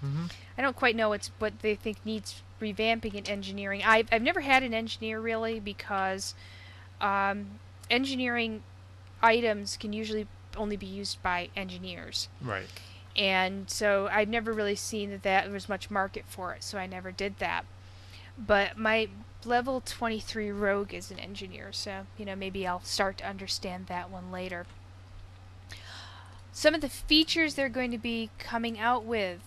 hmm I don't quite know what's what they think needs revamping in engineering. I've I've never had an engineer really because um, engineering items can usually only be used by engineers Right. and so I've never really seen that, that there was much market for it, so I never did that. But my level 23 rogue is an engineer, so you know maybe I'll start to understand that one later. Some of the features they're going to be coming out with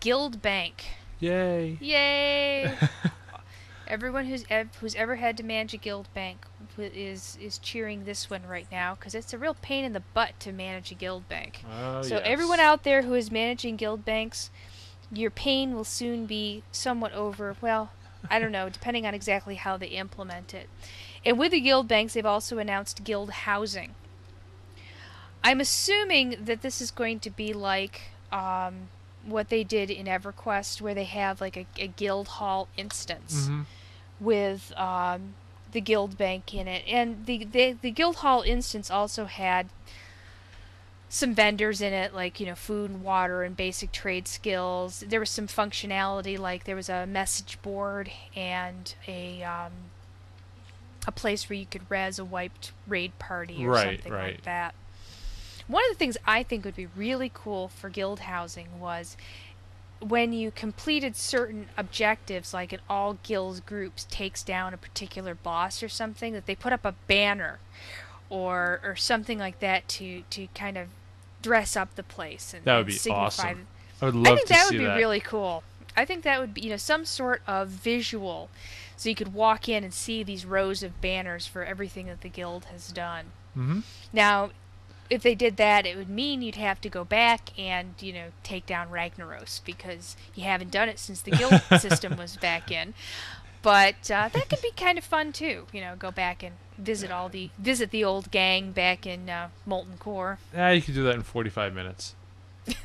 Guild Bank. Yay. Yay! Everyone who's ev- who's ever had to manage a guild bank is is cheering this one right now because it's a real pain in the butt to manage a guild bank. Oh, So yes. everyone out there who is managing guild banks, your pain will soon be somewhat over. Well, I don't know, depending on exactly how they implement it. And with the guild banks, they've also announced guild housing. I'm assuming that this is going to be like um, what they did in EverQuest, where they have like a, a guild hall instance hmm with um, the guild bank in it, and the, the the guild hall instance also had some vendors in it, like you know food and water and basic trade skills. There was some functionality, like there was a message board and a um, a place where you could res a wiped raid party or Right, something right. like that. One of the things I think would be really cool for guild housing was when you completed certain objectives, like an all guilds groups takes down a particular boss or something, that they put up a banner or or something like that to to kind of dress up the place and That would be signify awesome. I would love I think that would be that. really cool. I think that would be, you know, some sort of visual, so you could walk in and see these rows of banners for everything that the guild has done. hmm Now, if they did that, it would mean you'd have to go back and you know take down Ragnaros because you haven't done it since the guild system was back in. But uh, that could be kind of fun too. You know, go back and visit all the visit the old gang back in uh, Molten Core. Yeah, you could do that in 45 minutes.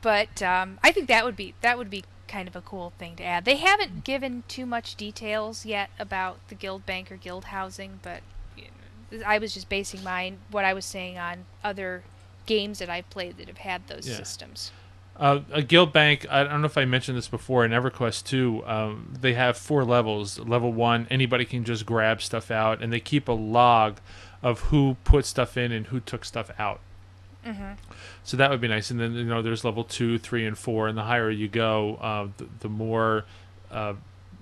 But um, I think that would be that would be kind of a cool thing to add. They haven't given too much details yet about the guild bank or guild housing, but you know, I was just basing mine what I was saying on other games that I've played that have had those Yeah. systems. Uh, a guild bank. I don't know if I mentioned this before in EverQuest 2. Um, they have four levels. Level one, anybody can just grab stuff out, and they keep a log of who put stuff in and who took stuff out. hmm So that would be nice. And then you know, there's level two, three, and four, and the higher you go, uh, the, the more, uh,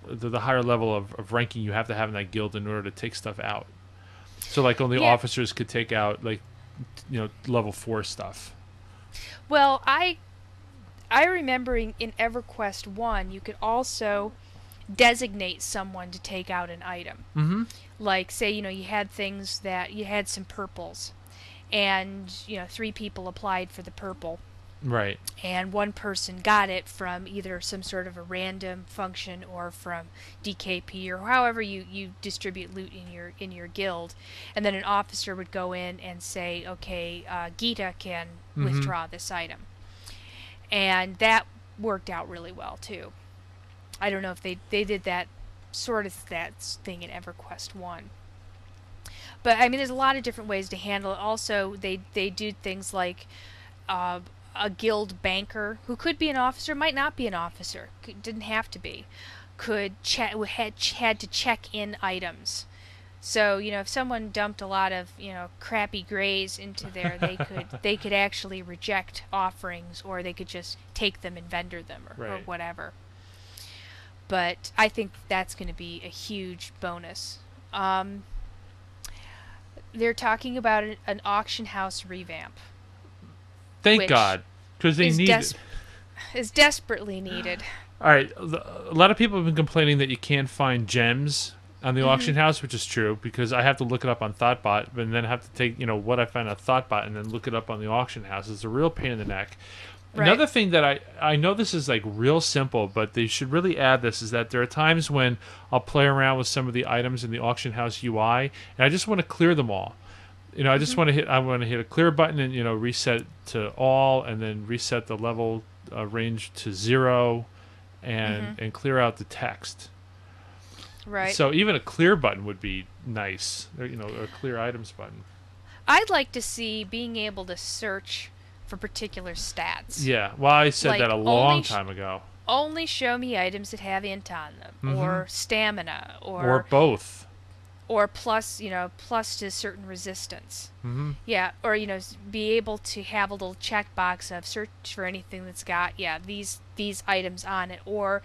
the, the higher level of, of ranking you have to have in that guild in order to take stuff out. So like only Yeah. officers could take out like, you know, level four stuff. Well, I I remember in, in EverQuest one, you could also designate someone to take out an item. Mm-hmm. like say you know you had things that you had some purples and you know three people applied for the purple Right. and one person got it from either some sort of a random function or from DKP or however you, you distribute loot in your in your guild and then an officer would go in and say okay uh, Gita can Mhm. withdraw this item and that worked out really well too. I don't know if they they did that sort of that thing in EverQuest 1 but I mean there's a lot of different ways to handle it. Also they they do things like uh, a guild banker who could be an officer, might not be an officer, didn't have to be, could check had had to check in items. So you know, if someone dumped a lot of you know crappy grays into there, they could they could actually reject offerings, or they could just take them and vendor them, or, or whatever. But I think that's going to be a huge bonus. Um, they're talking about an, an auction house revamp. Thank God, because they need. des- is desperately needed. All right, a lot of people have been complaining that you can't find gems on the auction Mm-hmm. house, which is true because I have to look it up on Thottbot, and then have to take you know what I find on Thottbot and then look it up on the auction house. It's a real pain in the neck. Right. Another thing that I I know this is like real simple, but they should really add this is that there are times when I'll play around with some of the items in the auction house UI, and I just want to clear them all. You know, I just want to hit I want to hit a clear button and you know reset to all, and then reset the level uh, range to zero, and and clear out the text. Right. So even a clear button would be nice. Or, you know, a clear items button. I'd like to see being able to search for particular stats. Yeah. Well, I said Like, that a long sh- time ago. Only show me items that have int on them, or stamina, or, Or both. or plus, you know, plus to certain resistance. hmm Yeah, or you know, be able to have a little checkbox of search for anything that's got yeah these these items on it, or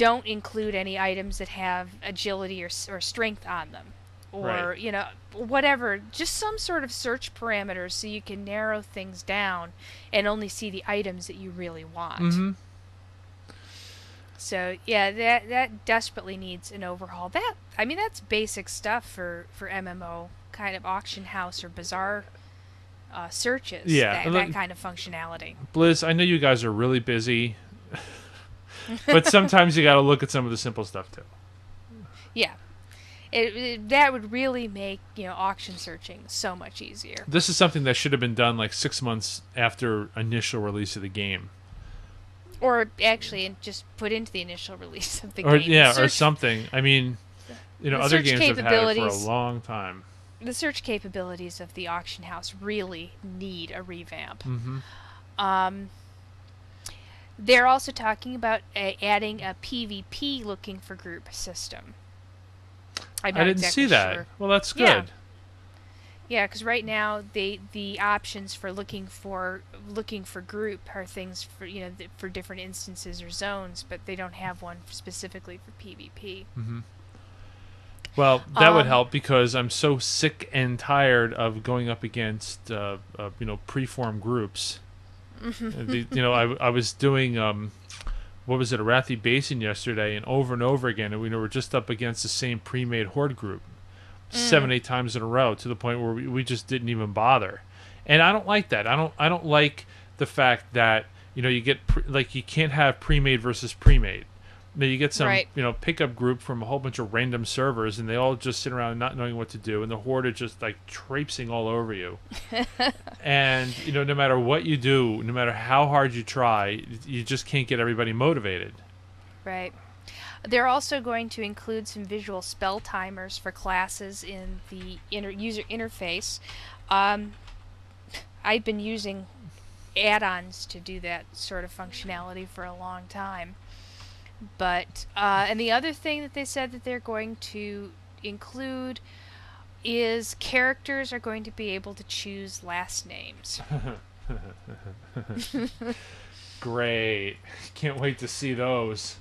don't include any items that have agility or or strength on them, or Right. you know whatever. Just some sort of search parameters so you can narrow things down and only see the items that you really want. hmm So yeah, that that desperately needs an overhaul. That I mean that's basic stuff for for MMO kind of auction house or bazaar uh, searches. Yeah, that, that kind of functionality. Blizz, I know you guys are really busy. but sometimes you got to look at some of the simple stuff too. Yeah. It, it, that would really make you know auction searching so much easier. This is something that should have been done like six months after initial release of the game, or actually just put into the initial release of the or game. yeah, Search- or something. I mean, you know, the other games have had it for a long time. the search capabilities of the auction house really need a revamp. hmm Um, they're also talking about uh, adding a PvP looking for group system. I didn't exactly see that. sure. Well, that's good. Yeah. Yeah, because right now they the options for looking for looking for group are things for you know for different instances or zones, but they don't have one specifically for PvP. Mm-hmm. Well, that would Um, help because I'm so sick and tired of going up against uh, uh, you know preform groups. The, you know, I, I was doing um, what was it, Arathi Basin yesterday, and over and over again, and we were just up against the same pre-made horde group, seven, eight times in a row, to the point where we, we just didn't even bother. And I don't like that. I don't I don't like the fact that you know you get pre- like you can't have pre-made versus pre-made. You get some Right. you know pickup group from a whole bunch of random servers, and they all just sit around not knowing what to do, and the horde are just like traipsing all over you. and you know, no matter what you do, no matter how hard you try, you just can't get everybody motivated. Right. They're also going to include some visual spell timers for classes in the inter- user interface. Um, I've been using add-ons to do that sort of functionality for a long time. But uh, and the other thing that they said that they're going to include is characters are going to be able to choose last names. Great, can't wait to see those.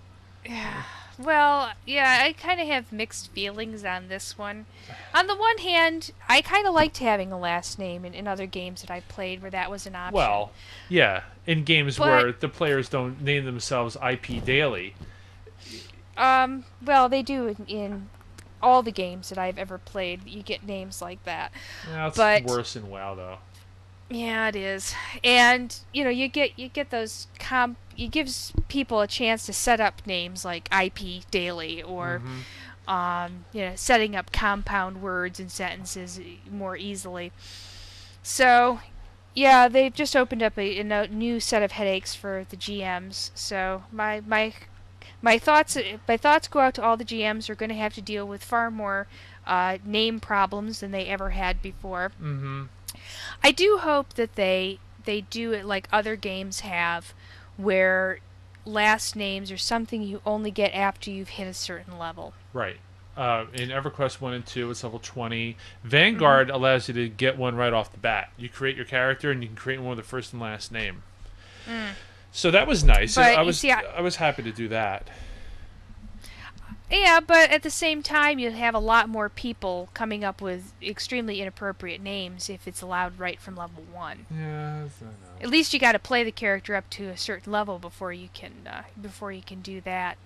Yeah. Well, yeah, I kind of have mixed feelings on this one. On the one hand, I kind of liked having a last name in, in other games that I played where that was an option. Well, yeah, in games But- where the players don't name themselves IP daily. um, well, they do in, in all the games that I've ever played. You get names like that. Yeah, it's But- worse in WoW though. Yeah, it is. And you know, you get you get those comp. It gives people a chance to set up names like IP Daily or. Mhm. um, you know, setting up compound words and sentences more easily. So, yeah, they've just opened up a, a new set of headaches for the GMs. So my my my thoughts my thoughts go out to all the GMs who are going to have to deal with far more uh, name problems than they ever had before. Mm-hmm. I do hope that they they do it like other games have, where last names are something you only get after you've hit a certain level. Right. Uh, in EverQuest 1 and 2, it's level 20. Vanguard Mm-hmm. allows you to get one right off the bat. You create your character, and you can create one with the first and last name. So that was nice. Mm. But I was see, I- I was happy to do that. Yeah, but at the same time, you have a lot more people coming up with extremely inappropriate names if it's allowed right from level one. Yeah, I know. At least you got to play the character up to a certain level before you can uh, before you can do that.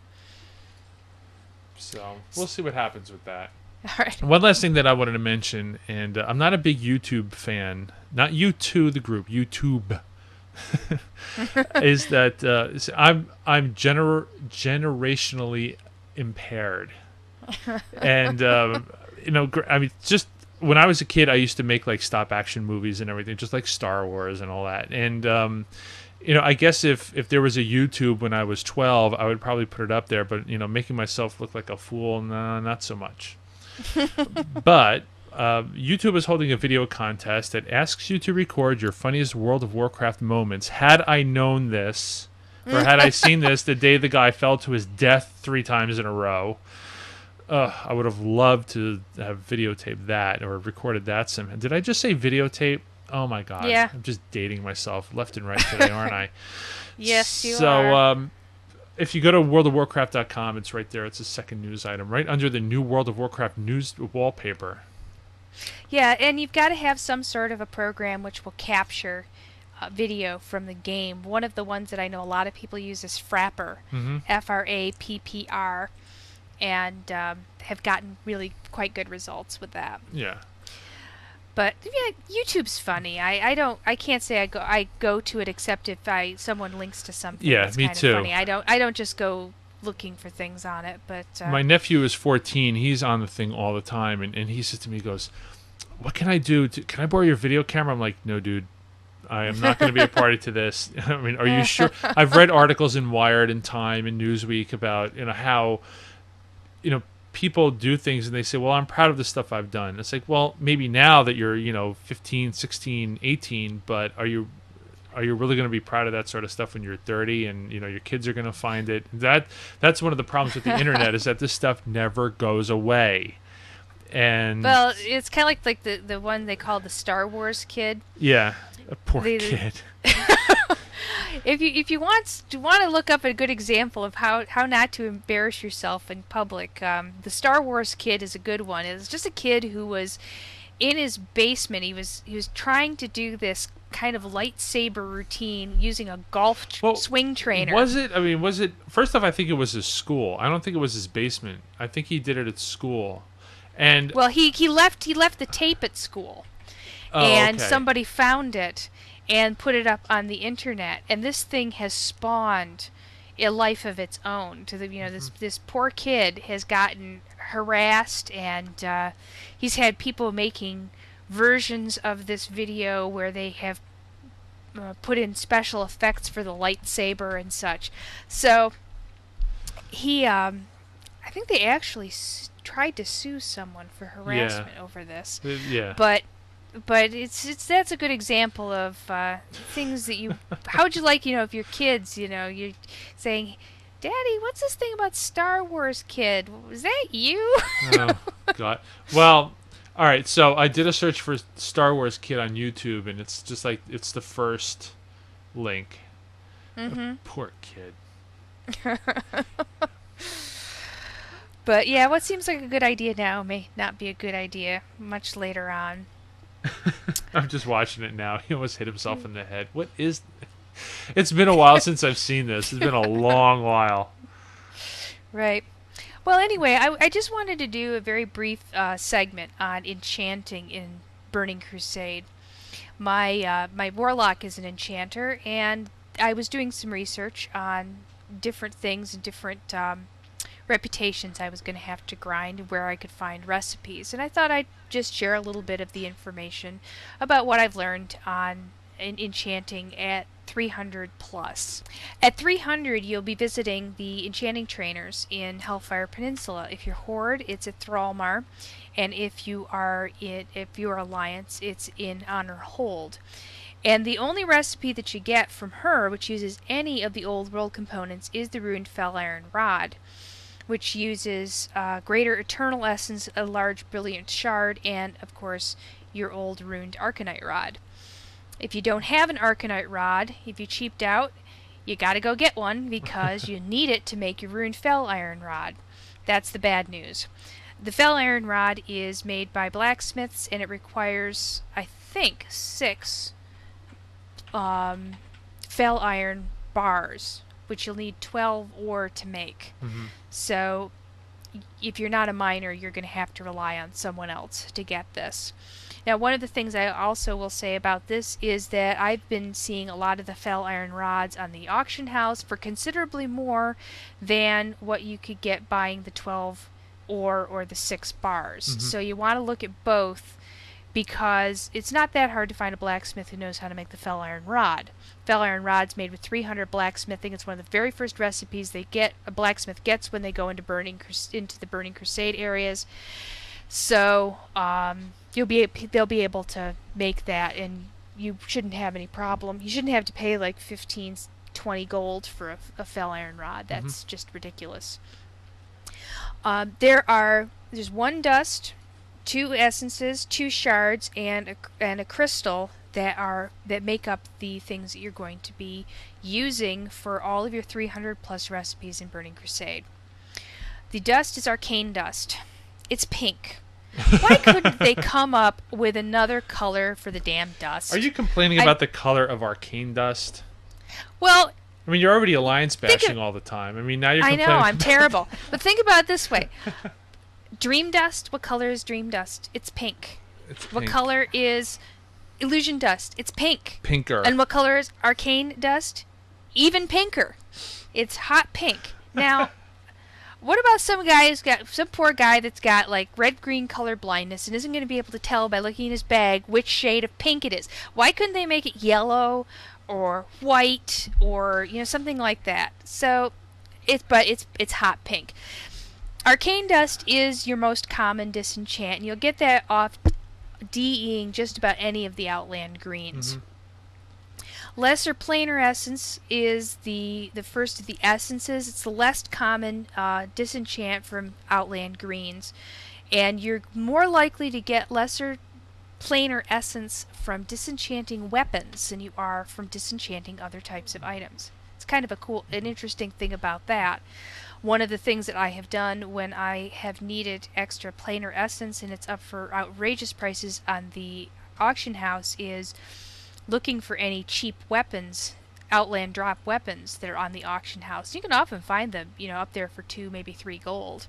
So we'll see what happens with that. All right. One last thing that I wanted to mention, and uh, I'm not a big YouTube fan. Not U2, the group, YouTube. is that uh, I'm I'm gener- generationally impaired, and um, you know, I mean, just when I was a kid, I used to make like stop action movies and everything, just like Star Wars and all that. And um, you know, I guess if if there was a YouTube when I was 12, I would probably put it up there. But you know, making myself look like a fool, no, not so much. but uh, YouTube is holding a video contest that asks you to record your funniest World of Warcraft moments. Had I known this, or had I seen this the day the guy fell to his death three times in a row, uh, I would have loved to have videotaped that or recorded that somehow. Did I just say videotape? Oh my god! Yeah. I'm just dating myself left and right today, aren't I? Yes, you so, are. um, if you go to worldofwarcraft.com, it's right there. It's the second news item, right under the new World of Warcraft news wallpaper. Yeah, and you've got to have some sort of a program which will capture video from the game. One of the ones that I know a lot of people use is Frapper, Mm-hmm. F R A P P R, and um, have gotten really quite good results with that. Yeah. But yeah, YouTube's funny. I, I don't I can't say I go I go to it except if I someone links to something. Yeah, me kind of too. Funny. I don't I don't just go looking for things on it. But uh, My nephew is 14. He's on the thing all the time, and, and he says to me, he goes, "What can I do? To, can I borrow your video camera?" I'm like, "No, dude." I am not going to be a party to this. I mean, are you sure? I've read articles in Wired and Time and Newsweek about you know how you know people do things and they say, "Well, I'm proud of the stuff I've done." It's like, "Well, maybe now that you're, you know, 15, 16, 18, but are you are you really going to be proud of that sort of stuff when you're 30 and you know your kids are going to find it that that's one of the problems with the internet is that this stuff never goes away and well, it's kind of like like the the one they call the Star Wars kid. yeah a poor the- kid If you if you want to want to look up a good example of how how not to embarrass yourself in public, um, the Star Wars kid is a good one. It's just a kid who was in his basement. He was he was trying to do this kind of lightsaber routine using a golf tr- Well, swing trainer. was it i mean was it first off i think it was his school i don't think it was his basement i think he did it at school and well, he he left he left the tape at school. Oh, and okay. somebody found it and put it up on the internet. And this thing has spawned a life of its own to the you know this Mm-hmm. this poor kid has gotten harassed and uh, he's had people making versions of this video where they have uh, put in special effects for the lightsaber and such. So he um i think they actually s- tried to sue someone for harassment over this. Yeah. But but it's it's that's a good example of uh, things that you how would you like you know if your kids you know you're saying daddy what's this thing about star wars kid was that you oh, God. Well, all right. So I did a search for Star Wars Kid on YouTube, and it's just like it's the first link. mm-hmm. Poor kid. but yeah what seems like a good idea now may not be a good idea much later on I'm just watching it now. He almost hit himself in the head. What is? It's been a while since I've seen this. It's been a long while. Right. Well, anyway, I, I just wanted to do a very brief uh, segment on enchanting in Burning Crusade. My uh, my warlock is an enchanter, and I was doing some research on different things and different um, reputations I was going to have to grind, where I could find recipes, and I thought I'd just share a little bit of the information about what I've learned on en- enchanting at 300 plus. At 300, you'll be visiting the enchanting trainers in Hellfire Peninsula. If you're Horde, it's at Thrallmar, and if you are in, if you're Alliance, it's in Honor Hold. And the only recipe that you get from her, which uses any of the old world components, is the ruined fel iron rod, which uses uh, greater eternal essence, a large brilliant shard, and of course your old ruined arcanite rod. If you don't have an arcanite rod, if you cheaped out, you gotta go get one because you need it to make your ruined fel iron rod. That's the bad news. The fel iron rod is made by blacksmiths and it requires, I think, six um, fel iron bars, which you'll need 12 ore to make. Mhm. So if you're not a miner, you're going to have to rely on someone else to get this. Now, one of the things I also will say about this is that I've been seeing a lot of the fel iron rods on the auction house for considerably more than what you could get buying the 12 ore or the 6 bars. Mhm. So you want to look at both because it's not that hard to find a blacksmith who knows how to make the fel iron rod. Fel iron rod's made with 300 blacksmithing. It's one of the very first recipes they get a blacksmith gets when they go into burning into the burning crusade areas. So um, you'll be they'll be able to make that, and you shouldn't have any problem. You shouldn't have to pay like 15, 20 gold for a, a fel iron rod. That's just ridiculous. Um, there are there's one dust, two essences, two shards, and a, and a crystal that are that make up the things that you're going to be using for all of your 300 plus recipes in Burning Crusade. The dust is arcane dust. It's pink. Why couldn't they come up with another color for the damn dust? Are you complaining I- about the color of arcane dust? well, I mean, you're already alliance Think of- bashing all the time. I mean, now you're I know, I'm terrible. But think about it this way. Dream dust, what color is dream dust? It's pink. It's What pink. color is illusion dust? It's pink. Pinker. And what color is arcane dust? Even pinker. It's hot pink. Now, what about some guy who's got some poor guy that's got like red green color blindness and isn't going to be able to tell by looking in his bag which shade of pink it is? Why couldn't they make it yellow or white or you know something like that? So, it's but it's it's hot pink. Arcane dust is your most common disenchant, and you'll get that off DEing just about any of the Outland greens. Mhm. Lesser planar essence is the the first of the essences. It's the less common uh, disenchant from Outland greens, and you're more likely to get lesser planar essence from disenchanting weapons than you are from disenchanting other types of items. It's kind of a cool, an interesting thing about that. One of the things that I have done when I have needed extra planar essence and it's up for outrageous prices on the auction house is looking for any cheap weapons, outland drop weapons that are on the auction house. You can often find them, you know, up there for two, maybe three gold.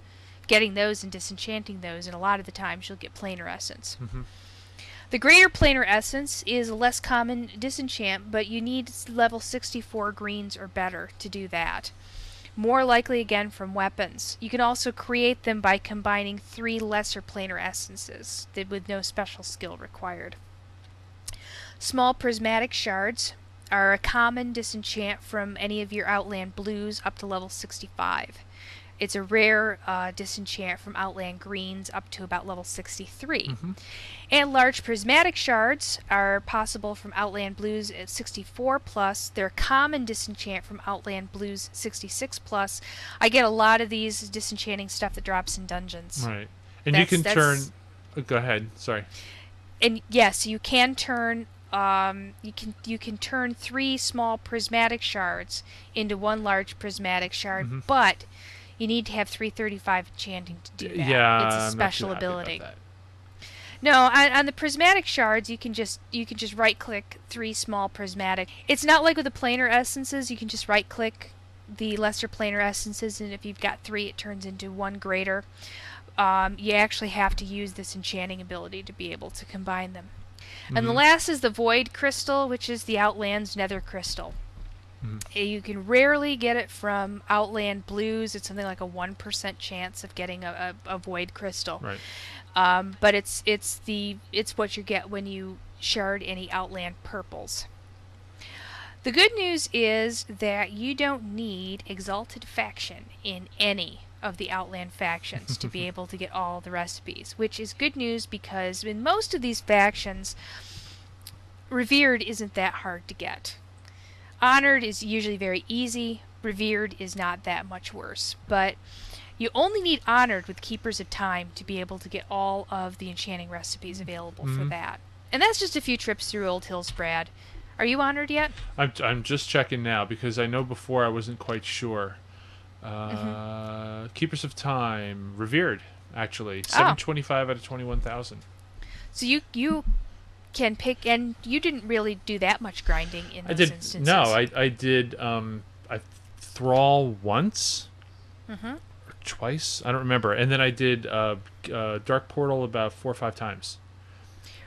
Getting those and disenchanting those, and a lot of the times you'll get planar essence. Mhm. The greater planar essence is a less common disenchant, but you need level 64 greens or better to do that. More likely again from weapons. You can also create them by combining three lesser planar essences with no special skill required. Small prismatic shards are a common disenchant from any of your Outland blues up to level 65. It's a rare uh, disenchant from Outland greens up to about level 63. Mhm. And large prismatic shards are possible from Outland Blues at 64 plus. They're a common disenchant from Outland Blues 66 plus. I get a lot of these disenchanting stuff that drops in dungeons. Right. And you can turn. oh, Go ahead. Sorry. And yes, you can turn um, you can you can turn three small prismatic shards into one large prismatic shard, Mhm. but you need to have 335 enchanting to do that. Yeah. it's a I'm not too special ability. No, on, on the prismatic shards, you can just you can just right click three small prismatic. It's not like with the planar essences. You can just right click the lesser planar essences, and if you've got three, it turns into one greater. Um, you actually have to use this enchanting ability to be able to combine them. And the Mhm. last is the void crystal, which is the Outland's nexus crystal. Mhm. Uh, You can rarely get it from Outland blues. It's something like a one percent chance of getting a, a, a void crystal. Right. Um, but it's it's the it's what you get when you shard any Outland purples. The good news is that you don't need Exalted Faction in any of the Outland factions to be able to get all the recipes, which is good news because in most of these factions, Revered isn't that hard to get. Honored is usually very easy, Revered is not that much worse, but you only need Honored with Keepers of Time to be able to get all of the enchanting recipes available for Mhm. that. And that's just a few trips through Old Hillsbrad. Are you honored yet? I'm, I'm just checking now because I know before I wasn't quite sure. Uh, Mm-hmm. Keepers of Time, revered actually, Oh. 725 out of 21,000. So you you can pick, and you didn't really do that much grinding in I did instances. no, I I did um I thrall once Mhm. Twice, I don't remember, and then I did uh, uh Dark Portal about four or five times.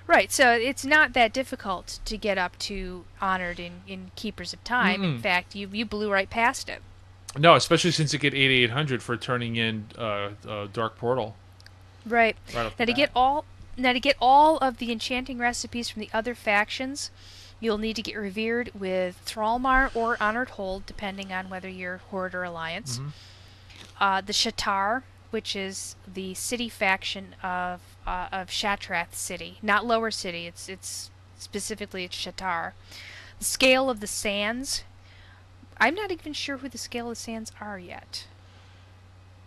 Right, so it's not that difficult to get up to honored in, in Keepers of Time. In Mm-mm. fact, you you blew right past it. No, especially since you get 8800 for turning in uh, uh Dark Portal. Right. Right Now to get all now to get all of the enchanting recipes from the other factions, you'll need to get revered with Thrallmar or Honored Hold, depending on whether you're Horde or Alliance. Mhm. Uh, the Sha'tar, which is the city faction of uh, of Shattrath City, not Lower City. It's it's specifically it's Sha'tar. The Scale of the Sands. I'm not even sure who the Scale of the Sands are yet.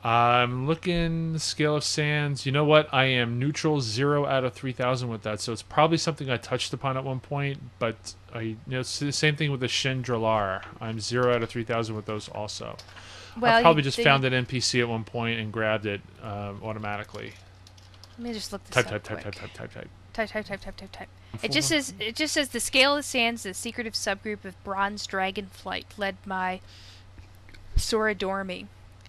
I'm looking scale of sands. You know what? I am neutral zero out of three thousand with that, so it's probably something I touched upon at one point. But I, you know, same thing with the Shen'dralar. I'm zero out of three thousand with those also. Well, I you- probably just the- found an NPC at one point and grabbed it um, automatically. Let me just look this Type, up type, type, type, type, type, type. type type type type type type. It just says it just says the scale of the sands, the secretive subgroup of bronze dragon flight, led by Soridormi.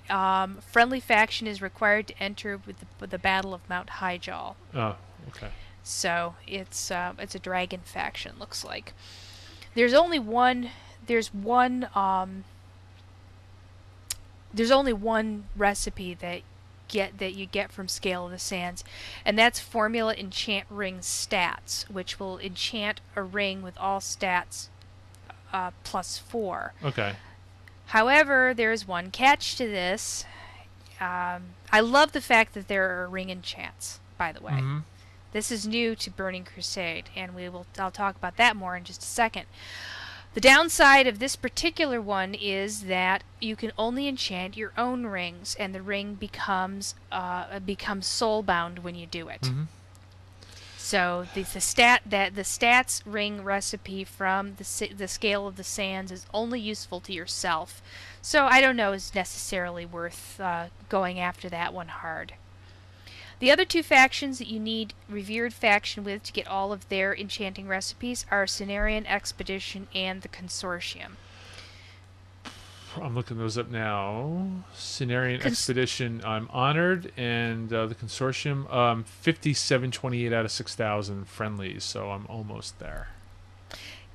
Um, friendly faction is required to enter with the, with the battle of Mount Hyjal. Oh, okay. So it's uh, it's a dragon faction. Looks like there's only one. There's one. Um, there's only one recipe that get that you get from Scale of the Sands, and that's Formula Enchant Ring Stats, which will enchant a ring with all stats uh, plus four. Okay. However, there is one catch to this. Um, I love the fact that there are ring enchants. By the way, hmm this is new to Burning Crusade, and we will. I'll talk about that more in just a second. The downside of this particular one is that you can only enchant your own rings, and the ring becomes uh, becomes soulbound when you do it. hmm So the, the stat that the stats ring recipe from the the scale of the sands is only useful to yourself. So I don't know is necessarily worth uh, going after that one hard. The other two factions that you need revered faction with to get all of their enchanting recipes are Cenarian Expedition and the Consortium. I'm looking those up now. Cenarian Cons- Expedition, I'm honored, and uh, the consortium, um, 5728 out of 6,000 friendlies, so I'm almost there.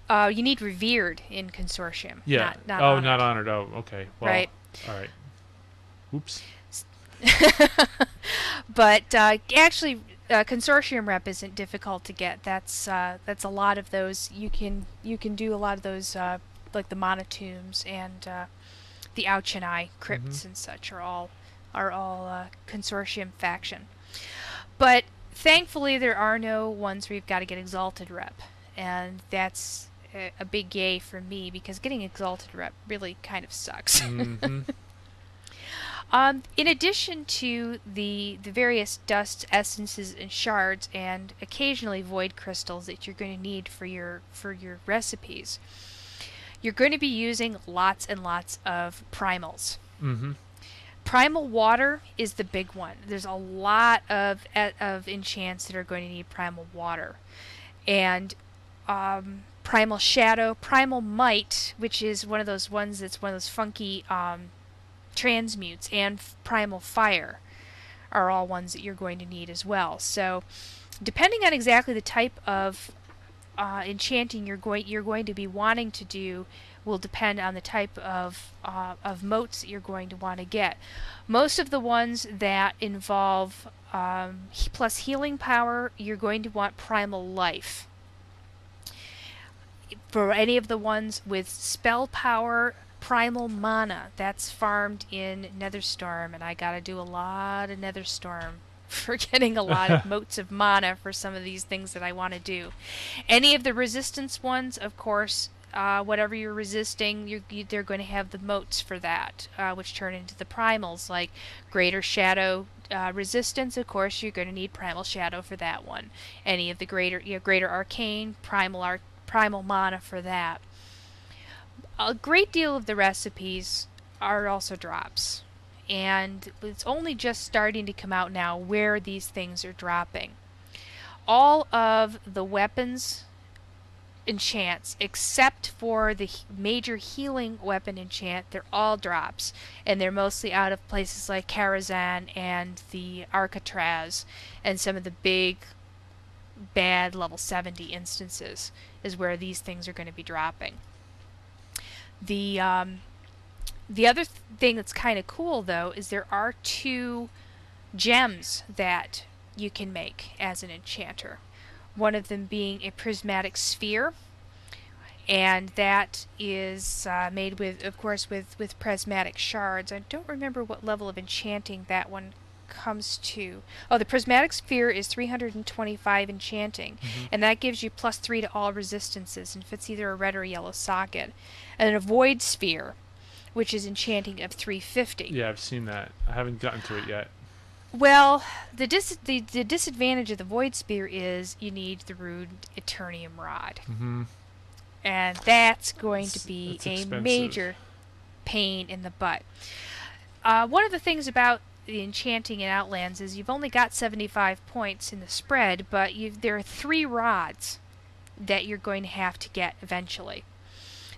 Uh, you need revered in Consortium. Yeah. Not, not oh, honored. not honored. Oh, okay. Well, Right. All right. Oops. but uh, actually, uh, consortium rep isn't difficult to get. That's uh, that's a lot of those. You can you can do a lot of those, uh, like the Mana-Tombs and uh, the Auchenai crypts and such are all are all uh, consortium faction. But thankfully, there are no ones where you've got to get exalted rep, and that's a, a big yay for me because getting exalted rep really kind of sucks. hmm Um, in addition to the the various dusts, essences, and shards, and occasionally void crystals that you're going to need for your for your recipes, you're going to be using lots and lots of primals. hmm Primal water is the big one. There's a lot of of enchants that are going to need primal water, and um, primal shadow, primal might, which is one of those ones that's one of those funky um, transmutes, and primal fire are all ones that you're going to need as well. So, depending on exactly the type of uh, enchanting you're going you're going to be wanting to do will depend on the type of uh, of motes that you're going to want to get. Most of the ones that involve um, plus healing power, you're going to want primal life. For any of the ones with spell power, primal mana, that's farmed in Netherstorm, and I gotta do a lot of Netherstorm for getting a lot of motes of mana for some of these things that I want to do. Any of the resistance ones, of course, uh, whatever you're resisting, you're, you, they're going to have the motes for that, uh, which turn into the primals, like Greater Shadow uh, Resistance. Of course, you're going to need Primal Shadow for that one. Any of the greater, you know, Greater Arcane, Primal Ar- Primal Mana for that. A great deal of the recipes are also drops, and it's only just starting to come out now where these things are dropping. All of the weapons enchants except for the major healing weapon enchant they're all drops. And they're mostly out of places like Karazhan and the Arcatraz and some of the big bad level 70 instances is where these things are going to be dropping the um, the other th- thing that's kind of cool though is there are two gems that you can make as an enchanter. One of them being a prismatic sphere and that is uh, made with of course with with prismatic shards. I don't remember what level of enchanting that one comes to. Oh the prismatic sphere is 325 enchanting and that gives you plus 3 to all resistances and fits either a red or yellow socket. And a void sphere which is enchanting of 350 Yeah, I've seen that. I haven't gotten to it yet. well, the, dis- the the disadvantage of the Void sphere is you need the rude Eternium Rod, hmm and that's going It's- to be a major pain in the butt. Uh, one of the things about the enchanting in Outlands is you've only got 75 points in the spread, but there are three rods that you're going to have to get eventually.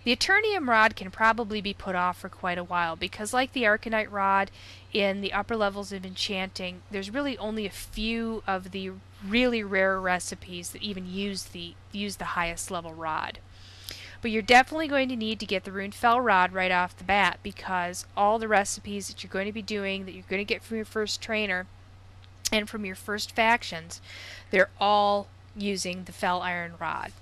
The Eternium rod can probably be put off for quite a while because, like the Arcanite rod in the upper levels of enchanting, there's really only a few of the really rare recipes that even use the use the highest level rod. But you're definitely going to need to get the Rune Fel rod right off the bat because all the recipes that you're going to be doing that you're going to get from your first trainer and from your first factions, they're all using the Fel Iron rod.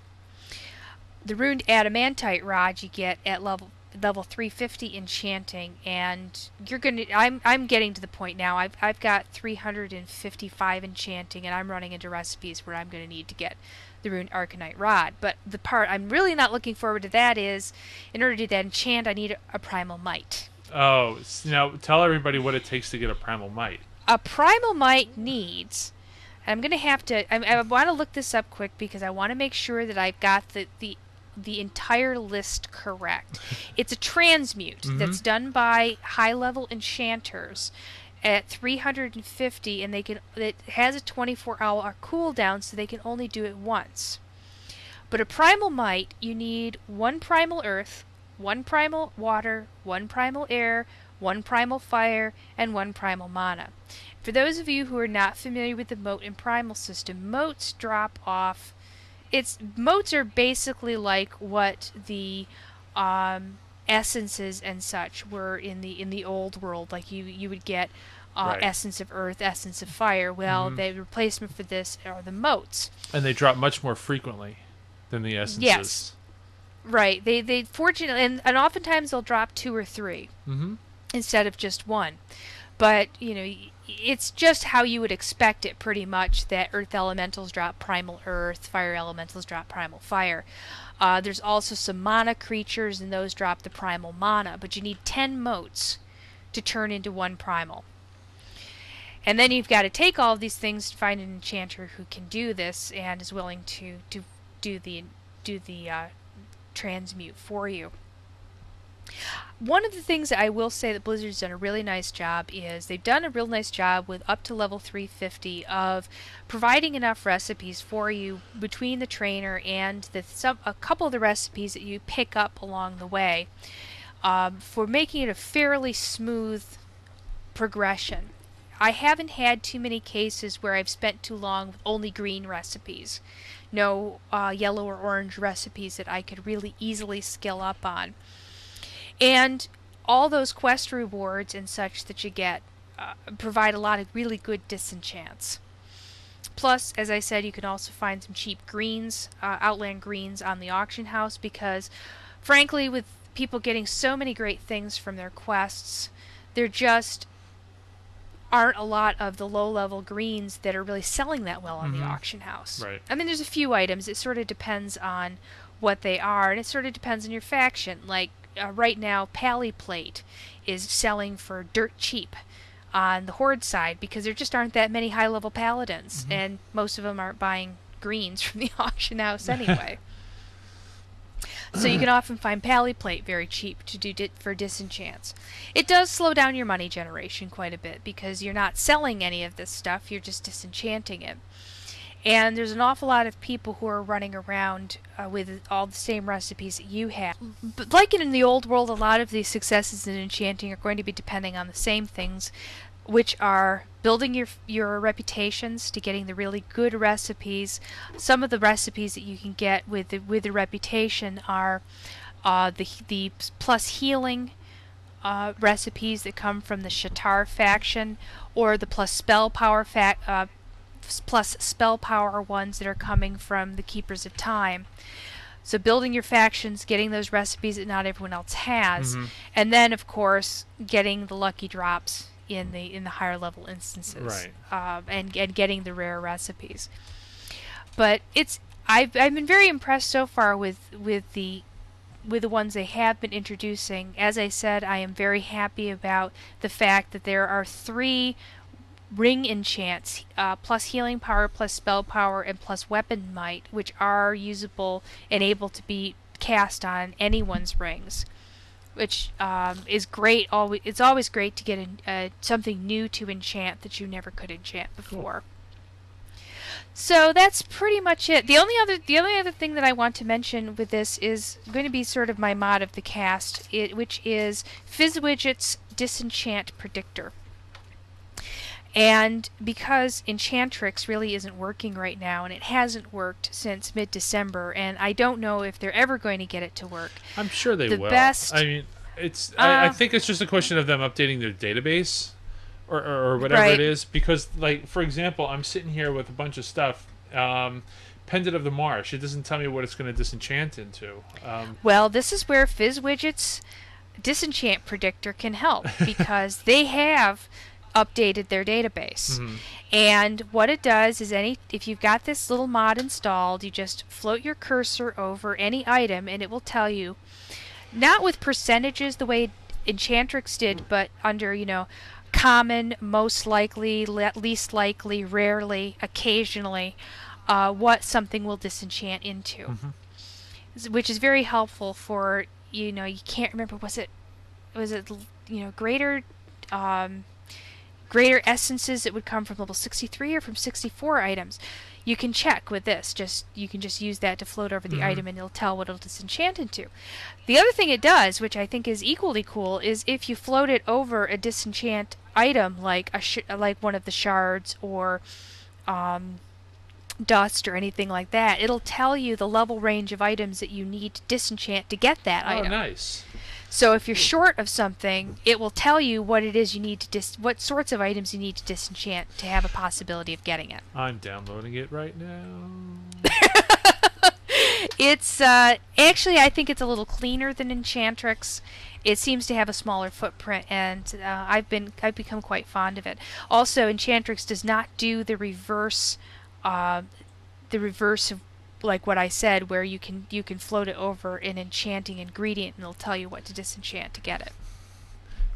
The runed adamantite rod you get at level level 350 enchanting and you're going to I'm I'm getting to the point now. I've I've got 355 enchanting and I'm running into recipes where I'm going to need to get the rune arcanite rod. But the part I'm really not looking forward to that is in order to that enchant I need a, primal might. Oh, now tell everybody what it takes to get a primal might. A primal might needs I'm going to have to I, I want to look this up quick because I want to make sure that I've got the the the entire list correct. it's a transmute mm-hmm. that's done by high level enchanters at 350 and they can it has a 24 hour cooldown so they can only do it once. But a primal might, you need one primal earth, one primal water, one primal air, one primal fire, and one primal mana. For those of you who are not familiar with the mote and primal system, motes drop off it's motes are basically like what the um, essences and such were in the in the old world. Like you you would get uh, right. essence of earth, essence of fire. Well, mm-hmm. the replacement for this are the motes. And they drop much more frequently than the essences. Yes. Right. They they fortunately and, and oftentimes they'll drop two or 3 mm-hmm. instead of just one. But you know it's just how you would expect it pretty much that earth elementals drop primal earth, fire elementals drop primal fire. Uh, there's also some mana creatures, and those drop the primal mana, but you need 10 motes to turn into one primal. And then you've got to take all of these things to find an enchanter who can do this and is willing to, to do the do the uh, transmute for you. One of the things that I will say that Blizzard's done a really nice job is they've done a real nice job with up to level 350 of providing enough recipes for you between the trainer and the some a couple of the recipes that you pick up along the way um, for making it a fairly smooth progression. I haven't had too many cases where I've spent too long with only green recipes. No uh, yellow or orange recipes that I could really easily skill up on. And all those quest rewards and such that you get uh, provide a lot of really good disenchants. Plus, as I said, you can also find some cheap greens, uh, Outland greens on the auction house because, frankly, with people getting so many great things from their quests, there just aren't a lot of the low level greens that are really selling that well on mm-hmm. the auction house. Right. I mean, there's a few items. It sort of depends on what they are, and it sort of depends on your faction. Like uh, right now, Pally Plate is selling for dirt cheap on the Horde side because there just aren't that many high level paladins, mm-hmm. and most of them aren't buying greens from the auction house anyway. so you can often find Pally Plate very cheap to do di- for disenchants. It does slow down your money generation quite a bit because you're not selling any of this stuff, you're just disenchanting it. And there's an awful lot of people who are running around uh, with all the same recipes that you have. But like in the old world, a lot of these successes in enchanting are going to be depending on the same things, which are building your your reputations to getting the really good recipes. Some of the recipes that you can get with the, with the reputation are uh, the the plus healing. Uh, recipes that come from the Sha'tar faction, or the plus spell power fa- uh, plus spell power ones that are coming from the Keepers of Time. So building your factions, getting those recipes that not everyone else has, mm-hmm. and then of course getting the lucky drops in the in the higher level instances, right. um, and and getting the rare recipes. But it's I've I've been very impressed so far with with the with the ones they have been introducing. As I said, I am very happy about the fact that there are three ring enchants uh, plus healing power plus spell power and plus weapon might which are usable and able to be cast on anyone's rings which um, is great always it's always great to get uh, something new to enchant that you never could enchant before So that's pretty much it. The only other the only other thing that I want to mention with this is going to be sort of my mod of the cast, it, which is Fizzwidget's Disenchant Predictor. And because Enchantrix really isn't working right now, and it hasn't worked since mid December, and I don't know if they're ever going to get it to work. I'm sure they The will. best- I mean, it's. I, I Uh, think it's just a question of them updating their database, or or, or whatever Right. it is. Because, like, for example, I'm sitting here with a bunch of stuff. Um, Pendant of the Marsh. It doesn't tell me what it's going to disenchant into. Um, Well, this is where Fizzwidget's Disenchant Predictor can help because they have updated their database. mhm. And what it does is any if you've got this little mod installed, you just float your cursor over any item and it will tell you not with percentages the way Enchantrix did, but under, you know, common, most likely, le- least likely, rarely, occasionally, uh, what something will disenchant into. Mhm. Which is very helpful for, you know, you can't remember, was it, was it, you know, greater, um, greater essences that would come from level 63 or from 64 items you can check with this just you can just use that to float over the Mhm. item and it'll tell what it'll disenchant into the other thing it does which i think is equally cool is if you float it over a disenchant item like a sh- like one of the shards or um, dust or anything like that it'll tell you the level range of items that you need to disenchant to get that Oh, item Oh, nice. So if you're short of something, it will tell you what it is you need to dis- what sorts of items you need to disenchant to have a possibility of getting it. I'm downloading it right now. It's uh, actually I think it's a little cleaner than Enchantrix. It seems to have a smaller footprint, and uh, I've been I've become quite fond of it. Also, Enchantrix does not do the reverse, uh, the reverse of like what I said, where you can you can float it over an enchanting ingredient, and it'll tell you what to disenchant to get it.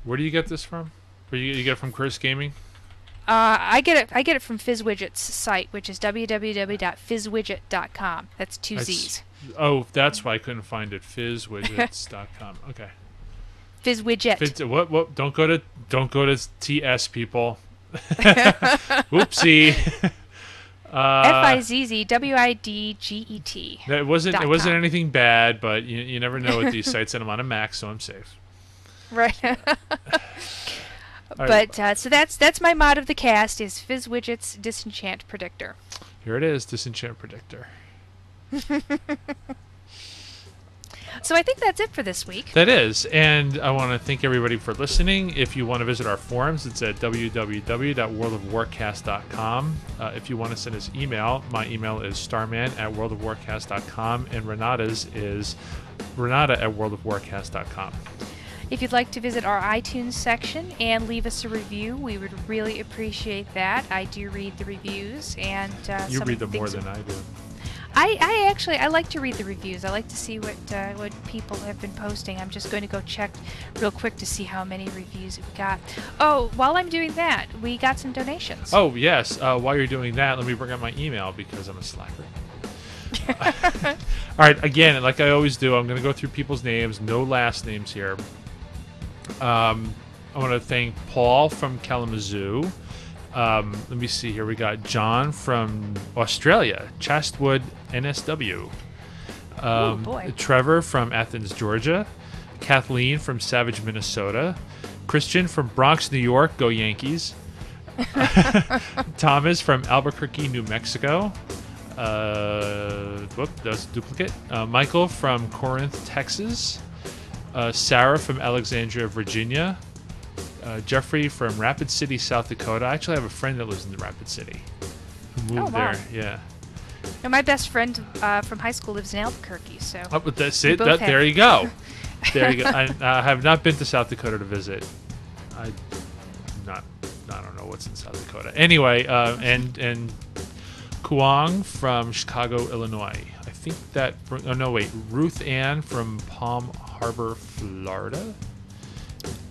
Where do you get this from? Where you, you get it from Curse Gaming? Uh, I get it. I get it from Fizzwidget's site, which is www.fizzwidget.com. That's two That's- Z's. Oh, that's why I couldn't find it. Fizzwidgets.com. Okay. Fizzwidget. Fizz, what? What? Don't go to. Don't go to TS people. Whoopsie. F uh, I Z Z W I D G E T. that wasn't. It wasn't com. anything bad, but you, you never know with these sites, and I'm on a Mac, so I'm safe. Right. But uh, so that's that's my mod of the cast is Fizzwidget's Disenchant Predictor. here it is. Disenchant predictor. So I think that's it for this week. That is, and I want to thank everybody for listening. If you want to visit our forums, it's at www.worldofwarcast.com. Uh, if you want to send us email, my email is starman at worldofwarcast.com, and Renata's is renata at worldofwarcast.com. If you'd like to visit our iTunes section and leave us a review, we would really appreciate that. I do read the reviews, and uh, You read them more than I do. I, I actually I like to read the reviews. I like to see what uh, what people have been posting. I'm just going to go check real quick to see how many reviews we got. Oh, while I'm doing that, we got some donations. Oh, yes. Uh, while you're doing that, let me bring up my email because I'm a slacker. All right, again, like I always do, I'm going to go through people's names, no last names here. Um, I want to thank Paul from Kalamazoo. Um, let me see here. We got John from Australia, Chatswood, NSW. Um, boy. Trevor from Athens, Georgia. Kathleen from Savage, Minnesota. Christian from Bronx, New York. Go Yankees. Thomas from Albuquerque, New Mexico. Uh, whoop, that's a duplicate. Uh, Michael from Corinth, Texas. Uh, Sarah from Alexandria, Virginia. Uh, Jeffrey from Rapid City, South Dakota. I actually have a friend that lives in the Rapid City who moved Oh, wow. there. Yeah. And my best friend uh, from high school lives in Albuquerque, so Oh, but that's it. That, there you go. There you go. I, I have not been to South Dakota to visit. I not. I don't know what's in South Dakota. Anyway, uh, and and Kuang from Chicago, Illinois. I think that. Oh no, wait. Ruth Ann from Palm Harbor, Florida.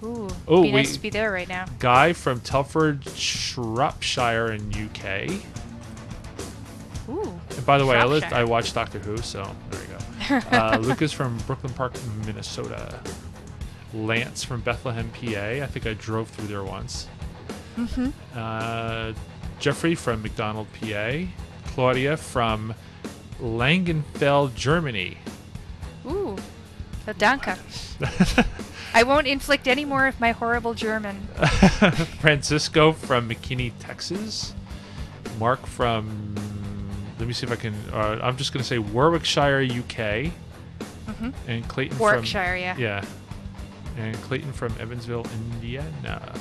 Ooh, Oh, be nice to be there right now. Guy from Telford, Shropshire, in UK. Ooh, And by the way, I lived, I watched Doctor Who, so there you go. Uh, Lucas from Brooklyn Park, Minnesota. Lance from Bethlehem, PA. I think I drove through there once. Mm-hmm. Uh, Jeffrey from McDonald, PA. Claudia from Langenfeld, Germany. Ooh, the danke. I won't inflict any more of my horrible German. Francisco from McKinney, Texas. Mark from. Let me see if I can. Uh, I'm just going to say Warwickshire, UK. hmm And Clayton Warwickshire, from. yeah. Yeah. And Clayton from Evansville, Indiana.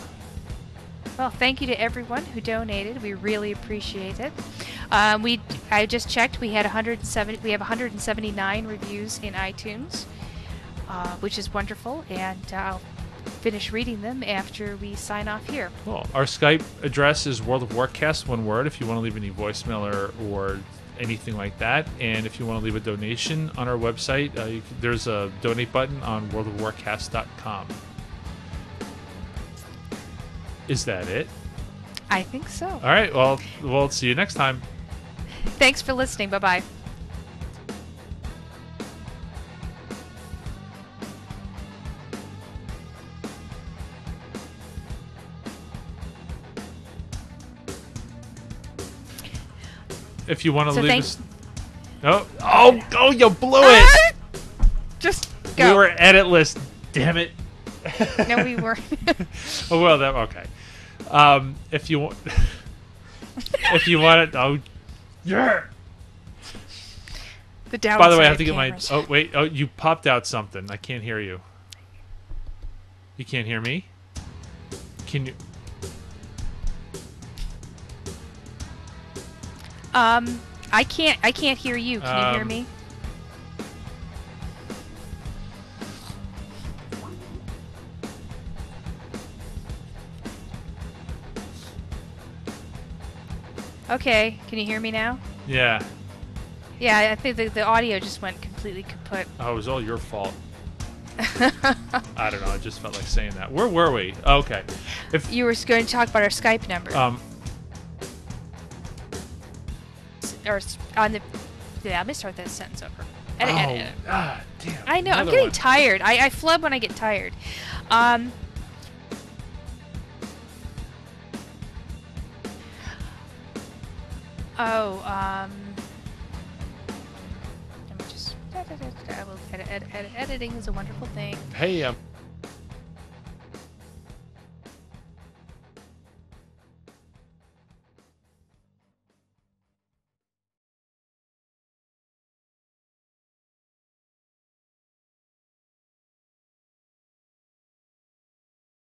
Well, thank you to everyone who donated. We really appreciate it. Um, we I just checked. We had 170. We have 179 reviews in iTunes, uh, which is wonderful. And uh, I'll finish reading them after we sign off here. Cool. Our Skype address is World of Warcast, one word, if you want to leave any voicemail or, or anything like that. And if you want to leave a donation on our website, uh, you can, there's a donate button on worldofwarcast.com. Is that it? I think so. All right. Well, we'll see you next time. Thanks for listening. Bye bye. If you want to So leave us. Oh, oh, oh, you blew it. Ah! Just go. We were editless. Damn it. no, we were. Oh well, that okay. Um, if you want, if you want it, oh, yeah. the downside By the way, I have to get my. Oh wait, oh you popped out something. I can't hear you. You can't hear me. Can you? Um, I can't. I can't hear you. Can you hear Um, me? Okay. Can you hear me now? Yeah. Yeah, I think the, the audio just went completely kaput. Oh, it was all your fault. I don't know. I just felt like saying that. Where were we? Okay. If you were going to talk about our Skype number, um, or on the. Yeah, let me start that sentence over. Edit, oh, edit, edit. ah, damn. I know. I'm getting one. tired. I, I flub when I get tired. Um. Oh, um. Let me just. I will edit, edit, edit. Editing is a wonderful thing. Hey, um,